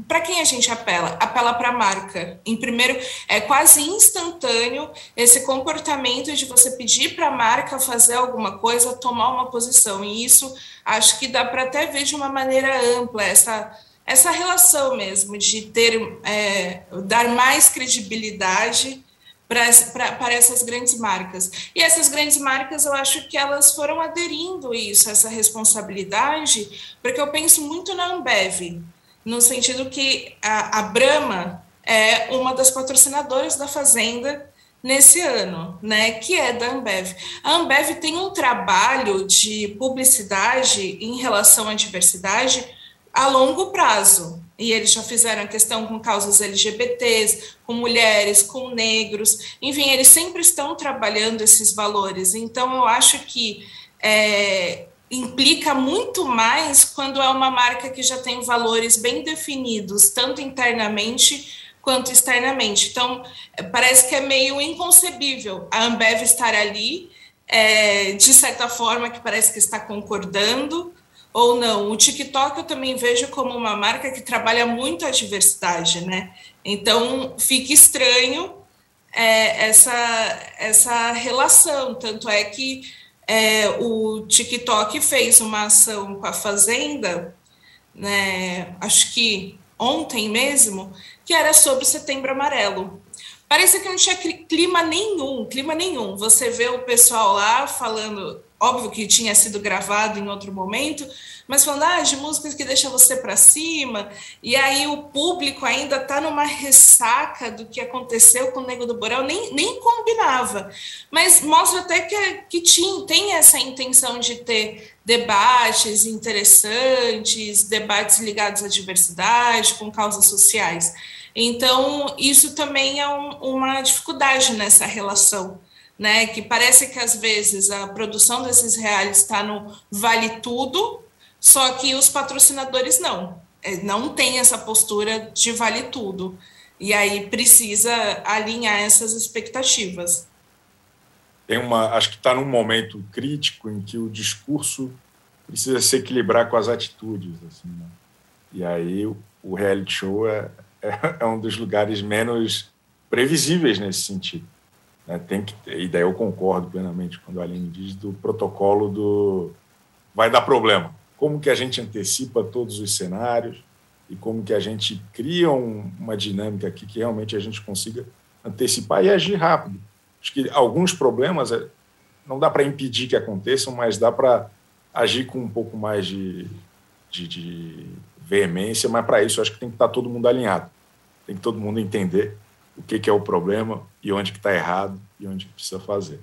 para quem a gente apela? Apela para a marca. Em primeiro, é quase instantâneo esse comportamento de você pedir para a marca fazer alguma coisa, tomar uma posição. E isso acho que dá para até ver de uma maneira ampla essa essa relação mesmo de ter é, dar mais credibilidade para essas grandes marcas. E essas grandes marcas, eu acho que elas foram aderindo isso, essa responsabilidade, porque eu penso muito na Ambev, no sentido que a, a Brahma é uma das patrocinadoras da Fazenda nesse ano, né, que é da Ambev. A Ambev tem um trabalho de publicidade em relação à diversidade a longo prazo. E eles já fizeram a questão com causas LGBTs, com mulheres, com negros, enfim, eles sempre estão trabalhando esses valores. Então, eu acho que é, implica muito mais quando é uma marca que já tem valores bem definidos, tanto internamente quanto externamente. Então, parece que é meio inconcebível a Ambev estar ali, é, de certa forma, que parece que está concordando ou não. O TikTok eu também vejo como uma marca que trabalha muito a diversidade, né? Então fica estranho é, essa, essa relação. Tanto é que é, o TikTok fez uma ação com a Fazenda, né? Acho que ontem mesmo, que era sobre o Setembro Amarelo Parecia que não tinha clima nenhum, clima nenhum. Você vê o pessoal lá falando, óbvio que tinha sido gravado em outro momento, mas falando ah, de músicas que deixam você para cima, e aí o público ainda está numa ressaca do que aconteceu com o Nego do Borel, nem, nem combinava. Mas mostra até que, que tinha, tem essa intenção de ter debates interessantes, debates ligados à diversidade, com causas sociais. Então, isso também é um, uma dificuldade nessa relação né? Que parece que às vezes a produção desses reais está no vale tudo, só que os patrocinadores não. É, não tem essa postura de vale tudo. E aí precisa alinhar essas expectativas. Tem uma, acho que está num momento crítico em que o discurso precisa se equilibrar com as atitudes, assim, né? E aí o reality show é, é, um dos lugares menos previsíveis nesse sentido. Né? Tem que, e daí eu concordo plenamente quando a Aline diz do protocolo do vai dar problema. Como que a gente antecipa todos os cenários e como que a gente cria um, uma dinâmica aqui que realmente a gente consiga antecipar e agir rápido. Acho que alguns problemas é, não dá para impedir que aconteçam, mas dá para agir com um pouco mais de, de, de veemência, mas para isso acho que tem que estar tá todo mundo alinhado. Tem que todo mundo entender o que, que é o problema e onde que está errado e onde que precisa fazer.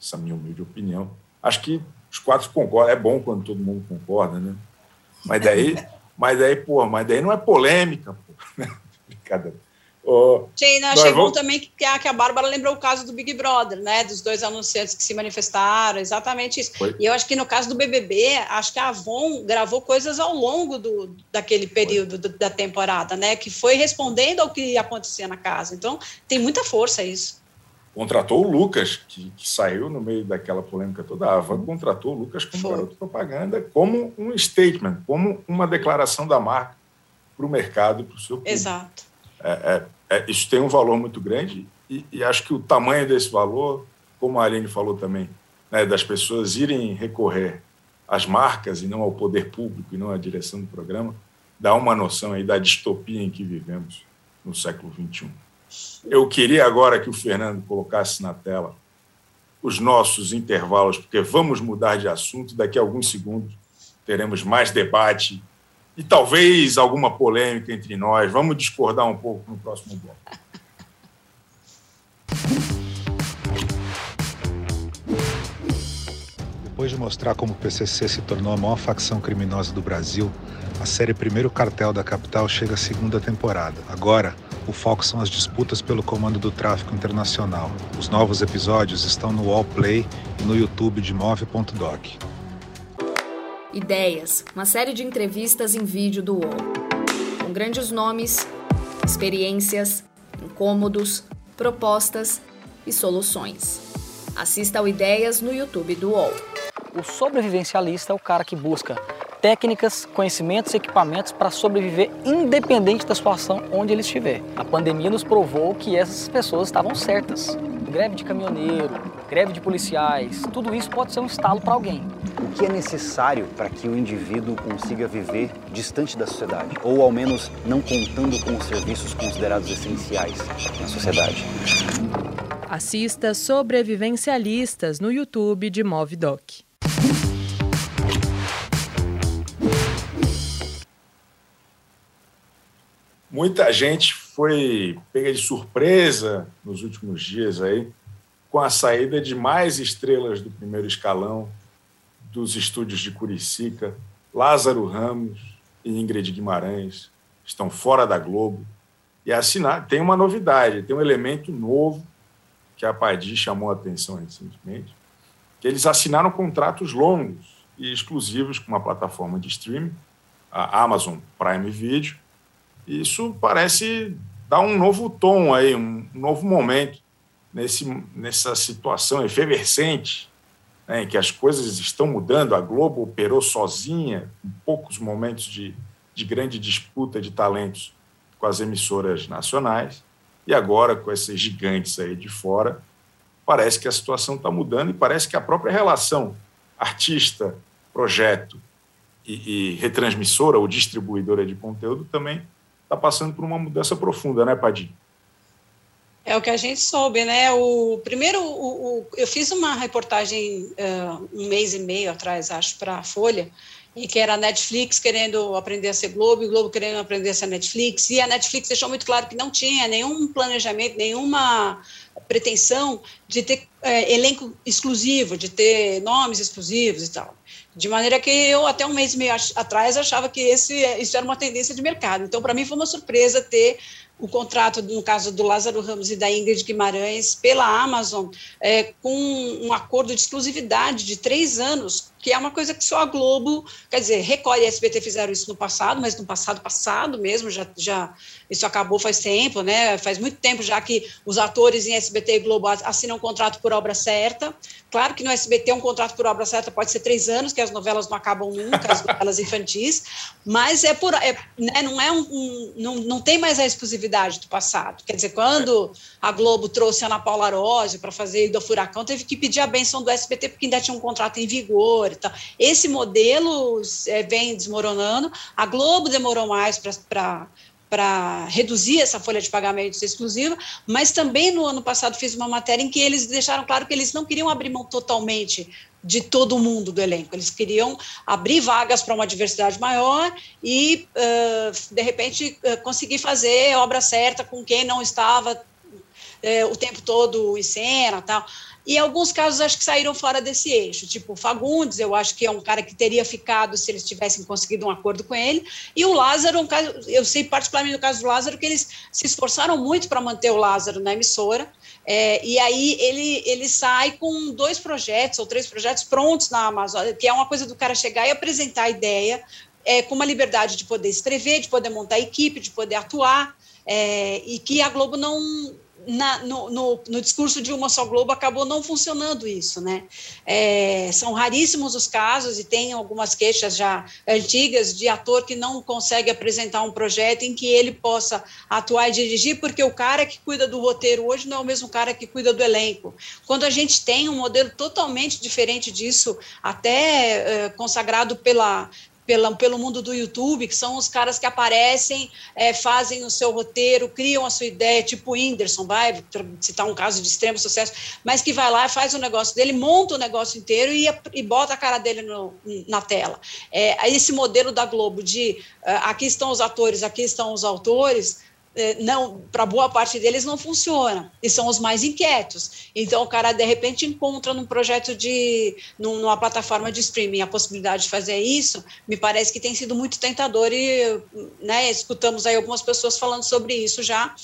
Essa é a minha humilde opinião. Acho que os quatro concordam. É bom quando todo mundo concorda, né? Mas daí, mas daí, pô, mas daí não é polêmica, pô. Brincadeira. Oh, Sim, não, achei bom também que, que a Bárbara lembrou o caso do Big Brother, né? Dos dois anunciantes que se manifestaram, exatamente isso. Foi. E eu acho que no caso do BBB, acho que a Avon gravou coisas ao longo do, daquele período do, da temporada, né? Que foi respondendo ao que acontecia na casa. Então, tem muita força isso. Contratou o Lucas, que, que saiu no meio daquela polêmica toda. A Avon contratou o Lucas como foi. garoto propaganda, como um statement, como uma declaração da marca para o mercado e para o seu público. Exato. É, é, é, isso tem um valor muito grande e, e, acho que o tamanho desse valor, como a Aline falou também, né, das pessoas irem recorrer às marcas e não ao poder público e não à direção do programa, dá uma noção aí da distopia em que vivemos no século XXI. Eu queria agora que o Fernando colocasse na tela os nossos intervalos, porque vamos mudar de assunto. Daqui a alguns segundos teremos mais debate e talvez alguma polêmica entre nós. Vamos discordar um pouco no próximo bloco. Depois de mostrar como o PCC se tornou a maior facção criminosa do Brasil, a série Primeiro Cartel da Capital chega à segunda temporada. Agora, o foco são as disputas pelo comando do tráfico internacional. Os novos episódios estão no Wallplay e no YouTube de Move.doc. Ideias, uma série de entrevistas em vídeo do UOL. Com grandes nomes, experiências, incômodos, propostas e soluções. Assista ao Ideias no YouTube do UOL. O sobrevivencialista é o cara que busca técnicas, conhecimentos e equipamentos para sobreviver independente da situação onde ele estiver. A pandemia nos provou que essas pessoas estavam certas. Greve de caminhoneiro, greve de policiais, tudo isso pode ser um estalo para alguém o que é necessário para que o indivíduo consiga viver distante da sociedade, ou ao menos não contando com os serviços considerados essenciais na sociedade. Assista Sobrevivencialistas no YouTube de Movidoc. Muita gente foi pega de surpresa nos últimos dias aí com a saída de mais estrelas do primeiro escalão dos estúdios de Curicica, Lázaro Ramos e Ingrid Guimarães estão fora da Globo. E assinar, tem uma novidade, tem um elemento novo que a Padi chamou a atenção recentemente, que eles assinaram contratos longos e exclusivos com uma plataforma de streaming, a Amazon Prime Video. Isso parece dar um novo tom aí, um novo momento nesse, nessa situação efervescente né, em que as coisas estão mudando, a Globo operou sozinha, com poucos momentos de, de grande disputa de talentos com as emissoras nacionais, e agora com esses gigantes aí de fora, parece que a situação está mudando e parece que a própria relação artista, projeto e, e retransmissora ou distribuidora de conteúdo também está passando por uma mudança profunda, né, Padim? É o que a gente soube, né? O primeiro, o, o eu fiz uma reportagem uh, um mês e meio atrás, acho, para a Folha, e que era a Netflix querendo aprender a ser Globo, e Globo querendo aprender a ser Netflix, e a Netflix deixou muito claro que não tinha nenhum planejamento, nenhuma pretensão de ter é, elenco exclusivo, de ter nomes exclusivos e tal. De maneira que eu, até um mês e meio atrás, achava que esse, isso era uma tendência de mercado. Então, para mim, foi uma surpresa ter o contrato, no caso do Lázaro Ramos e da Ingrid Guimarães, pela Amazon, é, com um acordo de exclusividade de três anos, que é uma coisa que só a Globo, quer dizer, Record e SBT fizeram isso no passado, mas no passado passado mesmo, já, já isso acabou faz tempo, né? Faz muito tempo já que os atores em SBT e Globo assinam um contrato por obra certa. Claro que no SBT um contrato por obra certa pode ser três anos, que as novelas não acabam nunca, as novelas infantis, mas é por, é, né, não é um, um, não, não tem mais a exclusividade do passado. Quer dizer, quando a Globo trouxe a Ana Paula Rose para fazer do Furacão, teve que pedir a benção do SBT porque ainda tinha um contrato em vigor e tal. Esse modelo é, vem desmoronando. A Globo demorou mais para para reduzir essa folha de pagamentos exclusiva, mas também no ano passado fiz uma matéria em que eles deixaram claro que eles não queriam abrir mão totalmente de todo mundo do elenco, eles queriam abrir vagas para uma diversidade maior e, de repente, conseguir fazer a obra certa com quem não estava uh, o tempo todo em cena tal. E alguns casos acho que saíram fora desse eixo, tipo Fagundes, eu acho que é um cara que teria ficado se eles tivessem conseguido um acordo com ele, e o Lázaro, um caso, eu sei particularmente no caso do Lázaro que eles se esforçaram muito para manter o Lázaro na emissora, é, e aí ele, ele sai com dois projetos ou três projetos prontos na Amazon, que é uma coisa do cara chegar e apresentar a ideia, é, com uma liberdade de poder escrever, de poder montar equipe, de poder atuar, é, e que a Globo não na, no, no, no, discurso de uma só Globo acabou não funcionando isso, né? É, são raríssimos os casos e tem algumas queixas já antigas de ator que não consegue apresentar um projeto em que ele possa atuar e dirigir, porque o cara que cuida do roteiro hoje não é o mesmo cara que cuida do elenco. Quando a gente tem um modelo totalmente diferente disso, até é, consagrado pela pela, pelo mundo do YouTube, que são os caras que aparecem, é, fazem o seu roteiro, criam a sua ideia, tipo o Whindersson, vai citar um caso de extremo sucesso, mas que vai lá, faz o negócio dele, monta o negócio inteiro e, e bota a cara dele no, na tela. É, esse modelo da Globo de uh, aqui estão os atores, aqui estão os autores, não para boa parte deles não funciona e são os mais inquietos. Então o cara de repente encontra num projeto de numa plataforma de streaming a possibilidade de fazer isso, me parece que tem sido muito tentador e né, escutamos aí algumas pessoas falando sobre isso já.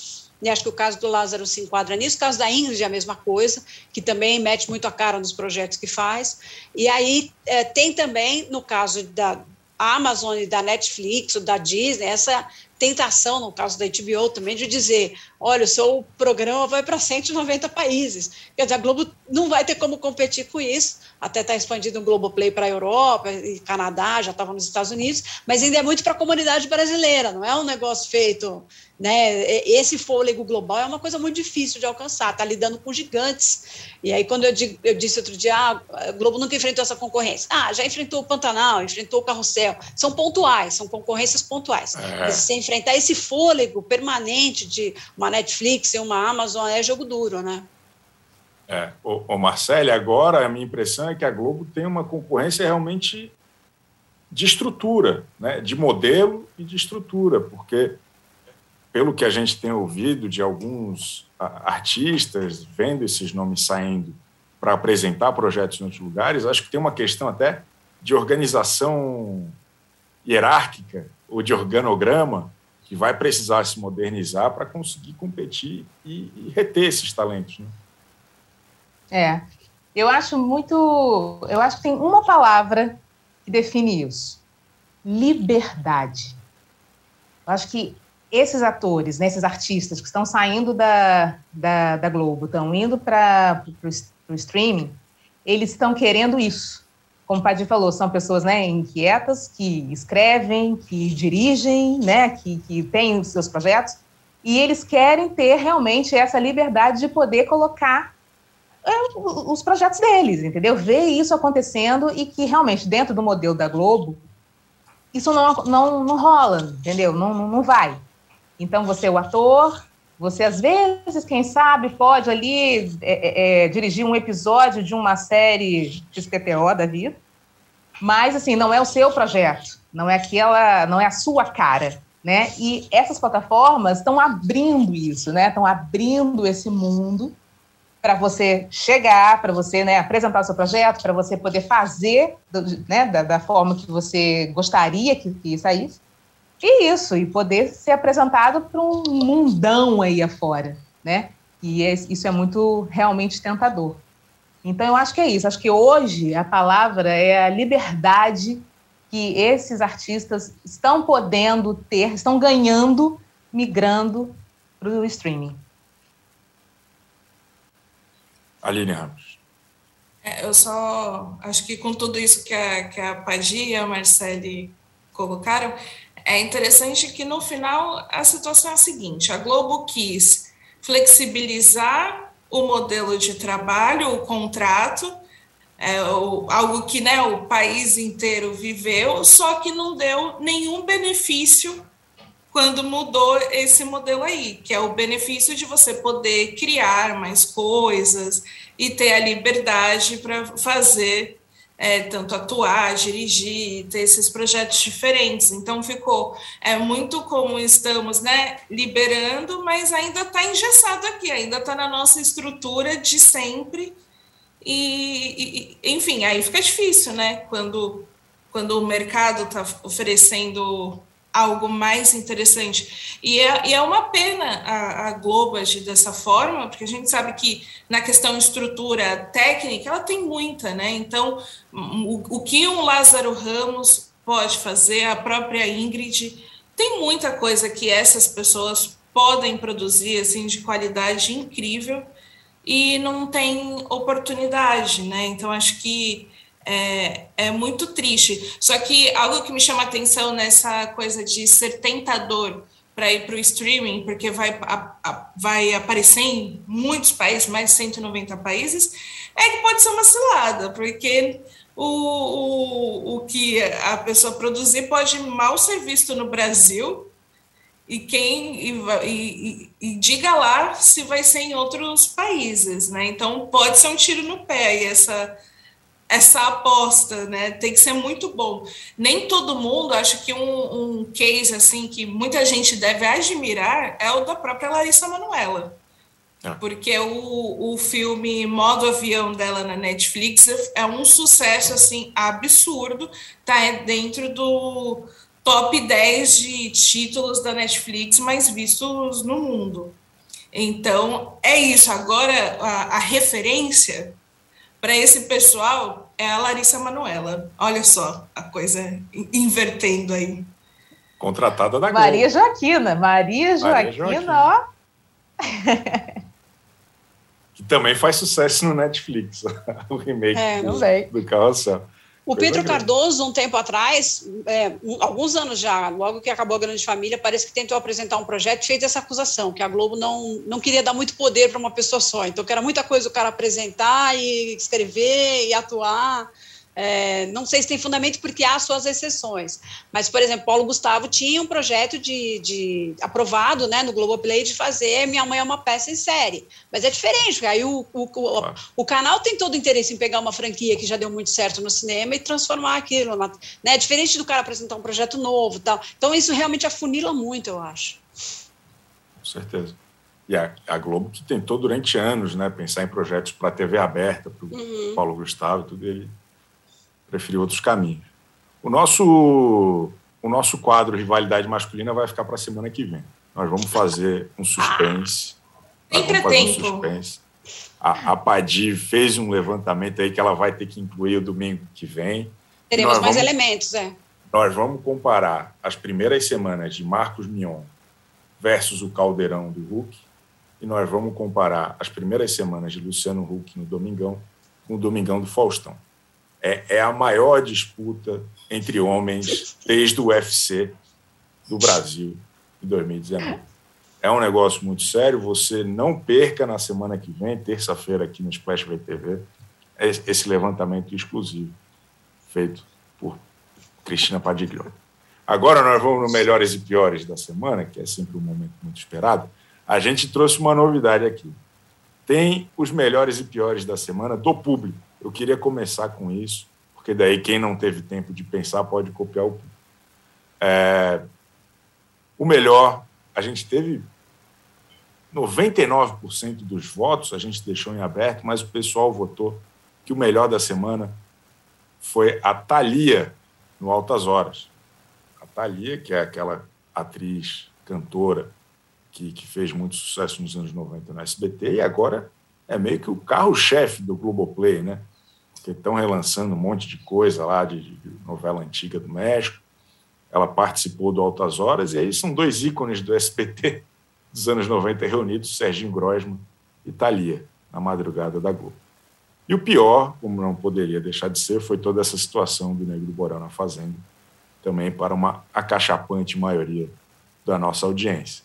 E acho que o caso do Lázaro se enquadra nisso, o caso da Ingrid é a mesma coisa, que também mete muito a cara nos projetos que faz. E aí é, tem também, no caso da Amazon e da Netflix, ou da Disney, essa tentação, no caso da HBO também, de dizer: olha, o seu programa vai para 190 países. Quer dizer, a Globo não vai ter como competir com isso, até está expandindo o Globoplay para a Europa e Canadá, já estava nos Estados Unidos, mas ainda é muito para a comunidade brasileira, não é um negócio feito. Né? Esse fôlego global é uma coisa muito difícil de alcançar, está lidando com gigantes. E aí, quando eu, digo, eu disse outro dia, ah, o Globo nunca enfrentou essa concorrência. Ah, já enfrentou o Pantanal, enfrentou o Carrossel. São pontuais, são concorrências pontuais. É. enfrentar esse fôlego permanente de uma Netflix e uma Amazon é jogo duro, né? É. O Marcelo, agora a minha impressão é que a Globo tem uma concorrência realmente de estrutura, né? de modelo e de estrutura, porque pelo que a gente tem ouvido de alguns artistas, vendo esses nomes saindo para apresentar projetos em outros lugares, acho que tem uma questão até de organização hierárquica ou de organograma que vai precisar se modernizar para conseguir competir e, e, reter esses talentos. Né? É, eu acho muito. Eu acho que tem uma palavra que define isso: liberdade. Eu acho que esses atores, né, esses artistas que estão saindo da, da, da Globo, estão indo para o streaming, eles estão querendo isso. Como o Padir falou, são pessoas né, inquietas, que escrevem, que dirigem, né, que, que têm os seus projetos, e eles querem ter realmente essa liberdade de poder colocar é, os projetos deles, entendeu? Ver isso acontecendo e que realmente, dentro do modelo da Globo, isso não, não, não rola, entendeu? Não, não, não vai. Então, você é o ator, Você, às vezes, quem sabe, pode ali é, é, é dirigir um episódio de uma série XPTO da vida, mas, assim, não é o seu projeto, não é aquela, não é a sua cara, né? E essas plataformas estão abrindo isso, né? Estão abrindo esse mundo para você chegar, para você né, apresentar o seu projeto, para você poder fazer né, da, da, forma que você gostaria que, que saísse. E isso, e poder ser apresentado para um mundão aí afora, né? E é, isso é muito realmente tentador. Então, eu acho que é isso. Acho que hoje a palavra é a liberdade que esses artistas estão podendo ter, estão ganhando, migrando para o streaming. Aline Ramos. É, eu só acho que com tudo isso que a, que a Padia e a Marcele colocaram, é interessante que no final a situação é a seguinte: a Globo quis flexibilizar o modelo de trabalho, o contrato, é, o, algo que né, o país inteiro viveu, só que não deu nenhum benefício quando mudou esse modelo aí, que é o benefício de você poder criar mais coisas e ter a liberdade para fazer é, tanto atuar, dirigir, ter esses projetos diferentes. Então ficou é muito como estamos, né, liberando, mas ainda está engessado aqui, ainda está na nossa estrutura de sempre. E, e, enfim, aí fica difícil, né, quando quando o mercado está oferecendo algo mais interessante. E é, e é uma pena a, a, Globo agir dessa forma, porque a gente sabe que na questão estrutura técnica ela tem muita, né? Então, o, o que um Lázaro Ramos pode fazer, a própria Ingrid, tem muita coisa que essas pessoas podem produzir assim de qualidade incrível e não tem oportunidade, né? Então acho que é, é muito triste. Só que algo que me chama atenção nessa coisa de ser tentador para ir para o streaming, porque vai, a, a, vai aparecer em muitos países, mais de 190 países, é que pode ser uma cilada, porque o, o, o que a pessoa produzir pode mal ser visto no Brasil e quem e, e, e, diga lá se vai ser em outros países, né? Então pode ser um tiro no pé e essa essa aposta, né? Tem que ser muito bom. Nem todo mundo, acho que um, um case assim que muita gente deve admirar é o da própria Larissa Manoela. Ah. Porque o, o filme Modo Avião dela na Netflix é um sucesso assim absurdo, tá dentro do top 10 de títulos da Netflix mais vistos no mundo. Então, é isso. Agora, a, a referência para esse pessoal é a Larissa Manuela. Olha só a coisa invertendo aí. Contratada da Globo. Maria Joaquina. Maria Joaquina, Maria Joaquina. ó. que também faz sucesso no Netflix, o remake é, do, do Carrossel. O Pedro Cardoso, um tempo atrás, é, alguns anos já, logo que acabou a Grande Família, parece que tentou apresentar um projeto e fez essa acusação, que a Globo não, não queria dar muito poder para uma pessoa só. Então, que era muita coisa o cara apresentar e escrever e atuar. É, não sei se tem fundamento porque há suas exceções, mas, por exemplo, Paulo Gustavo tinha um projeto de, de aprovado né, no Globoplay de fazer Minha Mãe é uma peça em série, mas é diferente, aí o, o, o, o, canal tem todo o interesse em pegar uma franquia que já deu muito certo no cinema e transformar aquilo, na, né, diferente do cara apresentar um projeto novo tal. Então, isso realmente afunila muito, eu acho. Com certeza. E a, a Globo que tentou durante anos né, pensar em projetos para TV aberta, para o uhum. Paulo Gustavo, tudo ele preferiu outros caminhos. O nosso, o nosso quadro Rivalidade Masculina vai ficar para a semana que vem. Nós vamos fazer um suspense. Sempre vamos fazer tempo. Um suspense. A, a Padi fez um levantamento aí que ela vai ter que incluir o domingo que vem. Teremos mais vamos, elementos, é. Nós vamos comparar as primeiras semanas de Marcos Mion versus o Caldeirão do Hulk. E nós vamos comparar as primeiras semanas de Luciano Huck no Domingão com o Domingão do Faustão é, é a maior disputa entre homens desde o UFC do Brasil em 2019. É um negócio muito sério. Você não perca na semana que vem, terça-feira, aqui no Splash VTV, esse levantamento exclusivo feito por Cristina Padiglione. Agora nós vamos no Melhores e Piores da semana, que é sempre um momento muito esperado. a gente trouxe uma novidade aqui. Tem os melhores e piores da semana do público. Eu queria começar com isso, porque daí quem não teve tempo de pensar pode copiar o. É, o melhor, a gente teve 99% dos votos, a gente deixou em aberto, mas o pessoal votou que o melhor da semana foi a Thalia no Altas Horas. A Thalia, que é aquela atriz, cantora, que, que fez muito sucesso nos anos 90 no SBT, e agora é meio que o carro-chefe do Globoplay, né? Que estão relançando um monte de coisa lá de, de, novela antiga do México. Ela participou do Altas Horas, e aí são dois ícones do SBT dos anos 90 reunidos, Serginho Grosman e Thalia, na madrugada da Globo. E o pior, como não poderia deixar de ser, foi toda essa situação do Negro Borão na Fazenda, também para uma acachapante maioria da nossa audiência.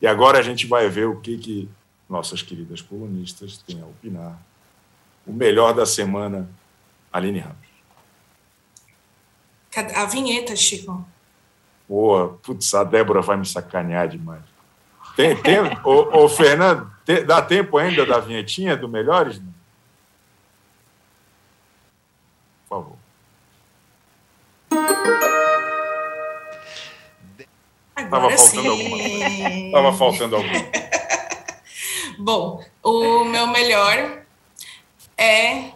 E agora a gente vai ver o que, que nossas queridas colunistas têm a opinar. O melhor da semana, Aline Ramos. A vinheta, Chico. Boa, putz, a Débora vai me sacanear demais. Tem, tem, ô, ô, Fernando, tem, dá tempo ainda da vinhetinha do Melhores? Por favor. Agora Tava faltando alguma. Tava faltando alguma. Bom, o meu melhor é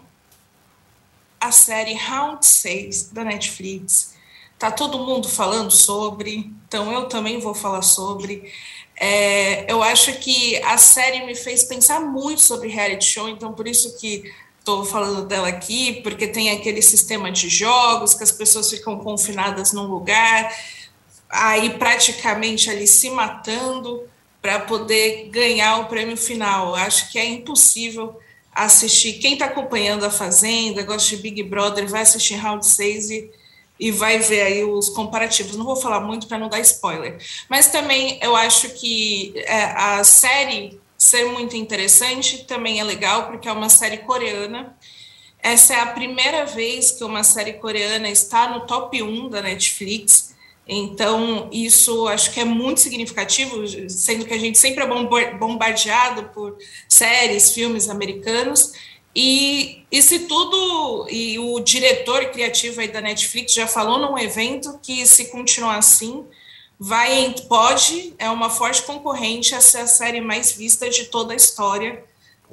a série Round 6 da Netflix. Tá todo mundo falando sobre, então eu também vou falar sobre. É, eu acho que a série me fez pensar muito sobre reality show, então por isso que estou falando dela aqui, porque tem aquele sistema de jogos que as pessoas ficam confinadas num lugar aí praticamente ali se matando para poder ganhar o prêmio final. Acho que é impossível assistir. Quem está acompanhando a Fazenda, gosta de Big Brother, vai assistir Round 6 e, e vai ver aí os comparativos. Não vou falar muito para não dar spoiler. Mas também eu acho que é, a série ser muito interessante também é legal, porque é uma série coreana. Essa é a primeira vez que uma série coreana está no top 1 da Netflix. Então, isso acho que é muito significativo, sendo que a gente sempre é bombardeado por séries, filmes americanos. E, e se tudo, e o diretor criativo aí da Netflix já falou num evento que se continuar assim, vai pode, é uma forte concorrente a ser a série mais vista de toda a história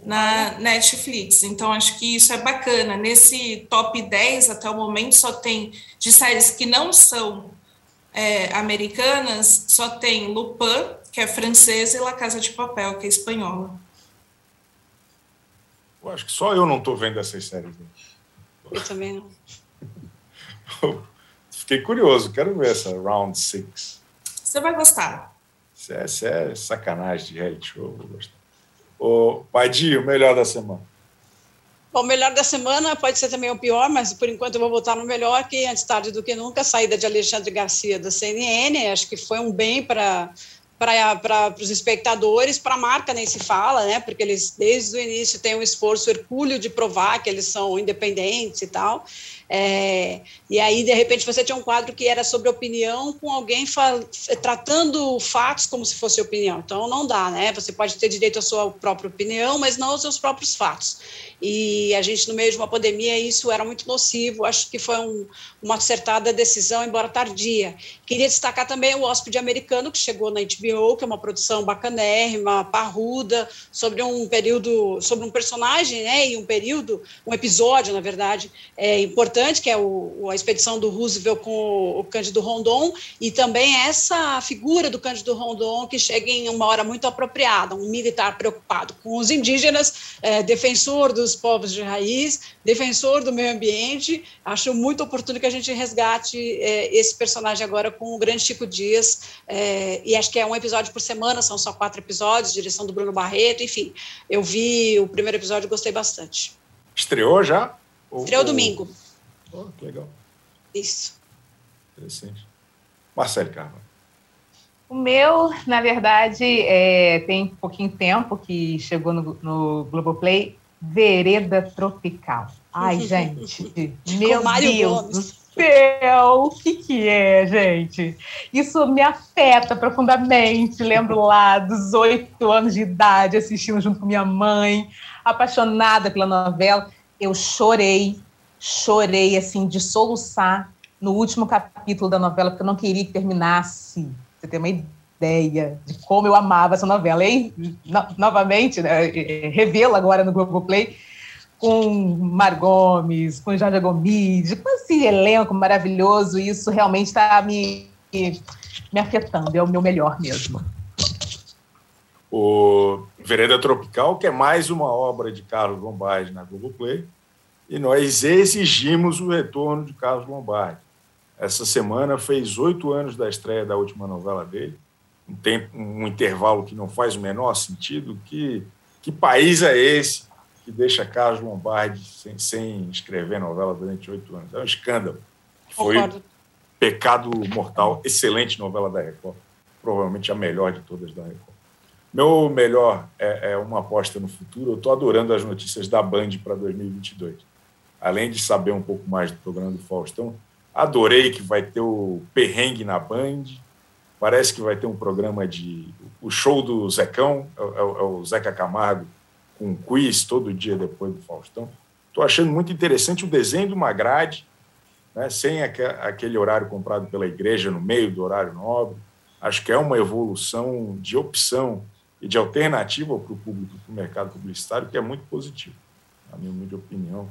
na Netflix. Então, acho que isso é bacana. Nesse top 10, até o momento, só tem de séries que não são é, americanas, só tem Lupin, que é francesa, e La Casa de Papel, que é espanhola. Eu acho que só eu não estou vendo essas séries. Né? Eu também não. Fiquei curioso, quero ver essa Round Six. Você vai gostar. Isso é, isso é sacanagem de reality show, vou gostar. Ô, o melhor da semana. Bom, o melhor da semana pode ser também o pior, mas por enquanto eu vou votar no melhor, que antes tarde do que nunca, a saída de Alexandre Garcia da CNN, acho que foi um bem para para os espectadores, para a marca nem se fala, né? Porque eles desde o início têm um esforço hercúleo de provar que eles são independentes e tal. É, e aí, de repente, você tinha um quadro que era sobre opinião, com alguém tratando fatos como se fosse opinião. Então, não dá, né? Você pode ter direito à sua própria opinião, mas não aos seus próprios fatos. E a gente, no meio de uma pandemia, isso era muito nocivo. Acho que foi um, uma acertada decisão, embora tardia. Queria destacar também o Hóspede Americano, que chegou na HBO, que é uma produção bacanérrima, parruda, sobre um período, sobre um personagem, né? E um período, um episódio, na verdade, é, importante importante, que é o, a expedição do Roosevelt com o Cândido Rondon, e também essa figura do Cândido Rondon que chega em uma hora muito apropriada, um militar preocupado com os indígenas, é, defensor dos povos de raiz, defensor do meio ambiente. Acho muito oportuno que a gente resgate é, esse personagem agora com o grande Chico Dias, é, e acho que é um episódio por semana, são só quatro episódios, direção do Bruno Barreto, enfim. Eu vi o primeiro episódio e gostei bastante. Estreou já? Estreou ou... domingo. Oh, que legal. Isso. Interessante. Marcelo Carvalho. O meu, na verdade, é, tem pouquinho tempo que chegou no, no Globoplay, Vereda Tropical. Ai, gente, meu Deus do céu! O que, que é, gente? Isso me afeta profundamente. Lembro lá dos oito anos de idade, assistindo junto com minha mãe, apaixonada pela novela. Eu chorei, chorei, assim, de soluçar no último capítulo da novela, porque eu não queria que terminasse. Você tem uma ideia de como eu amava essa novela. E, no, novamente, né, revê-la agora no Globoplay com Mar Gomes, com Jorge Gomes, com esse elenco maravilhoso, isso realmente está me, me afetando, é o meu melhor mesmo. O Vereda Tropical, que é mais uma obra de Carlos Lombardi na Globoplay, e nós exigimos o retorno de Carlos Lombardi. Essa semana fez oito anos da estreia da última novela dele, um, tempo, um intervalo que não faz o menor sentido. Que, que país é esse que deixa Carlos Lombardi sem, sem escrever novela durante oito anos. É um escândalo. Foi Concordo. Pecado Mortal, excelente novela da Record, provavelmente a melhor de todas da Record. Meu melhor é, é uma aposta no futuro. Eu estou adorando as notícias da Band para 2022. Além de saber um pouco mais do programa do Faustão, adorei que vai ter o perrengue na Band. Parece que vai ter um programa de. O show do Zecão, é, é, é o Zeca Camargo, com um quiz todo dia depois do Faustão. Estou achando muito interessante o desenho de uma grade, né, sem aquele horário comprado pela igreja no meio do horário nobre. Acho que é uma evolução de opção e de alternativa para o público, para o mercado publicitário, que é muito positivo, na minha opinião.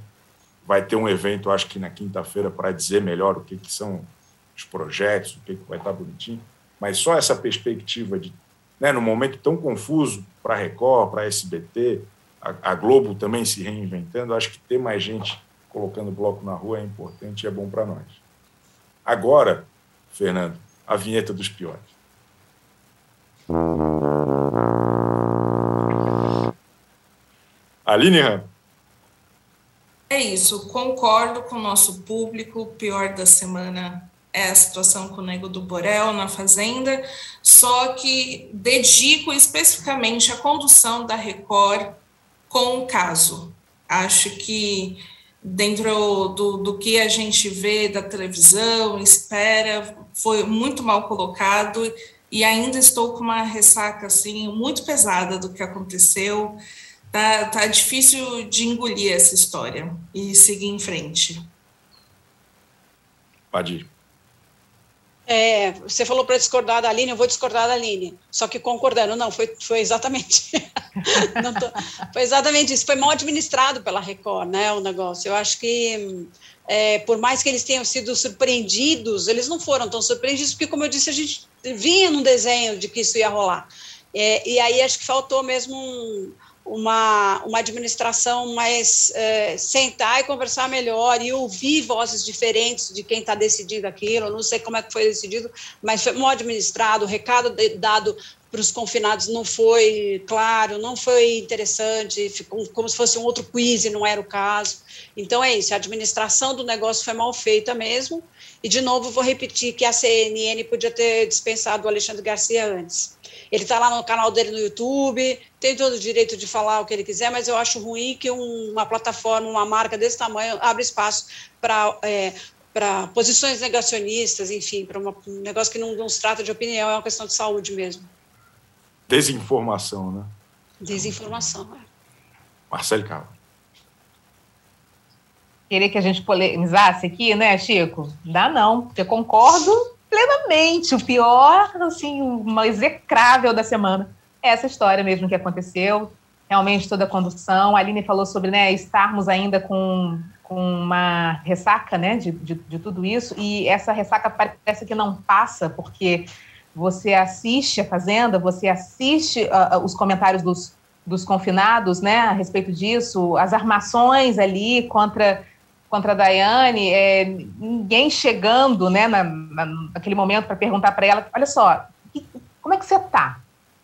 Vai ter um evento, acho que na quinta-feira, para dizer melhor o que, que são os projetos, o que, que vai estar bonitinho, mas só essa perspectiva de, né, num momento tão confuso para a Record, para a SBT, a, Globo também se reinventando, acho que ter mais gente colocando bloco na rua é importante e é bom para nós. Agora, Fernando, a vinheta dos piores. Aline Ram. É isso, concordo com o nosso público. O pior da semana é a situação com o Nego do Borel na Fazenda, só que dedico especificamente a condução da Record com o caso. Acho que dentro do, do que a gente vê da televisão, espera, foi muito mal colocado e ainda estou com uma ressaca assim muito pesada do que aconteceu. Tá, tá difícil de engolir essa história e seguir em frente. Pode ir. É, você falou para discordar da Aline, eu vou discordar da Aline, só que concordando, não, foi, foi exatamente tô, foi exatamente isso, foi mal administrado pela Record, né, o negócio, eu acho que é, por mais que eles tenham sido surpreendidos, eles não foram tão surpreendidos, porque como eu disse, a gente vinha no desenho de que isso ia rolar, é, e aí acho que faltou mesmo um, uma, uma administração mais é, sentar e conversar melhor e ouvir vozes diferentes de quem está decidindo aquilo. Não sei como é que foi decidido, mas foi mal administrado. O recado dado para os confinados não foi claro, não foi interessante, ficou como se fosse um outro quiz e não era o caso. Então é isso, a administração do negócio foi mal feita mesmo. E de novo vou repetir que a CNN podia ter dispensado o Alexandre Garcia antes. Ele está lá no canal dele no YouTube, tem todo o direito de falar o que ele quiser, mas eu acho ruim que uma plataforma, uma marca desse tamanho, abra espaço para é, para posições negacionistas, enfim, para um negócio que não, não se trata de opinião, é uma questão de saúde mesmo. Desinformação, né? Desinformação, é. Marcelo Carlos. Querer que a gente polemizasse aqui, né, Chico? Dá não, porque eu concordo plenamente. O pior, assim, o mais execrável da semana é essa história mesmo que aconteceu. Realmente toda a condução. A Aline falou sobre né, estarmos ainda com, com uma ressaca né, de, de, de tudo isso, e essa ressaca parece que não passa, porque você assiste a Fazenda, você assiste uh, os comentários dos, dos confinados né, a respeito disso, as armações ali contra contra a Daiane, é, ninguém chegando né, na, na naquele momento para perguntar para ela, olha só, como é que você está?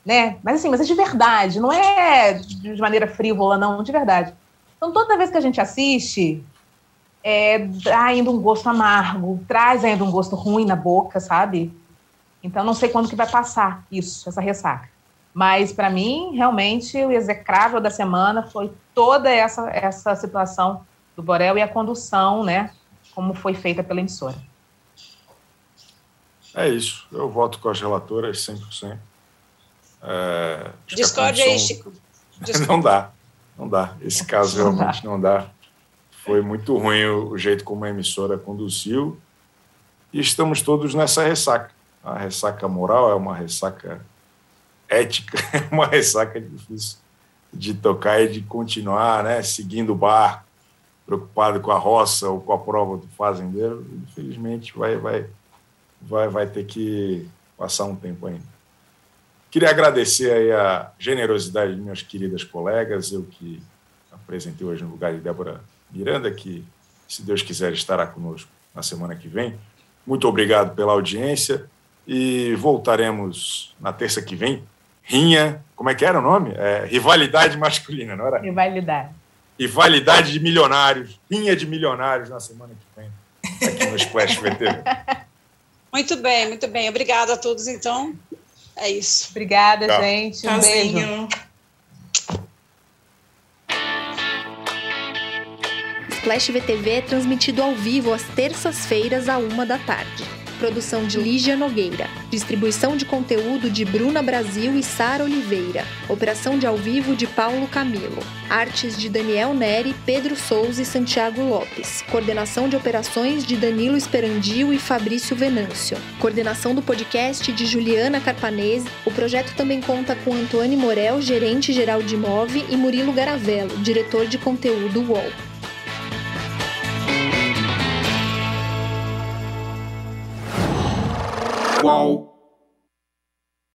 Né? Mas assim, mas é de verdade, não é de maneira frívola, não, de verdade. Então, toda vez que a gente assiste, é, dá ainda um gosto amargo, traz ainda um gosto ruim na boca, sabe? Então, não sei quando que vai passar isso, essa ressaca. Mas, para mim, realmente, o execrável da semana foi toda essa, essa situação do Borel e a condução, né, como foi feita pela emissora. É isso. Eu voto com as relatoras 100%. É, Discorde aí, Chico. Não dá. Não dá. Esse caso realmente não dá. Foi muito ruim o jeito como a emissora conduziu. E estamos todos nessa ressaca. A ressaca moral é uma ressaca ética, é uma ressaca difícil de tocar e de continuar, né, seguindo o barco, preocupado com a roça ou com a prova do fazendeiro. Infelizmente, vai, vai, vai, vai ter que passar um tempo ainda. Queria agradecer a generosidade de minhas queridas colegas, eu que apresentei hoje no lugar de Débora Miranda, que, se Deus quiser, estará conosco na semana que vem. Muito obrigado pela audiência e voltaremos na terça que vem. Rinha, como é que era o nome? É, rivalidade masculina, não era? Rivalidade. Rivalidade de milionários, rinha de milionários na semana que vem, aqui no Splash VT. Muito bem, muito bem. Obrigada a todos, então. É isso. Obrigada, Tchau. gente. Um Tchauzinho. beijo. Splash VTV é transmitido ao vivo às terças-feiras, à uma da tarde. Produção de Lígia Nogueira. Distribuição de conteúdo de Bruna Brasil e Sara Oliveira. Operação de ao vivo de Paulo Camilo. Artes de Daniel Neri, Pedro Souza e Santiago Lopes. Coordenação de operações de Danilo Esperandio e Fabrício Venâncio. Coordenação do podcast de Juliana Carpanese. O projeto também conta com Antônio Morel, gerente geral de Move, e Murilo Garavello, diretor de conteúdo UOL. Qual?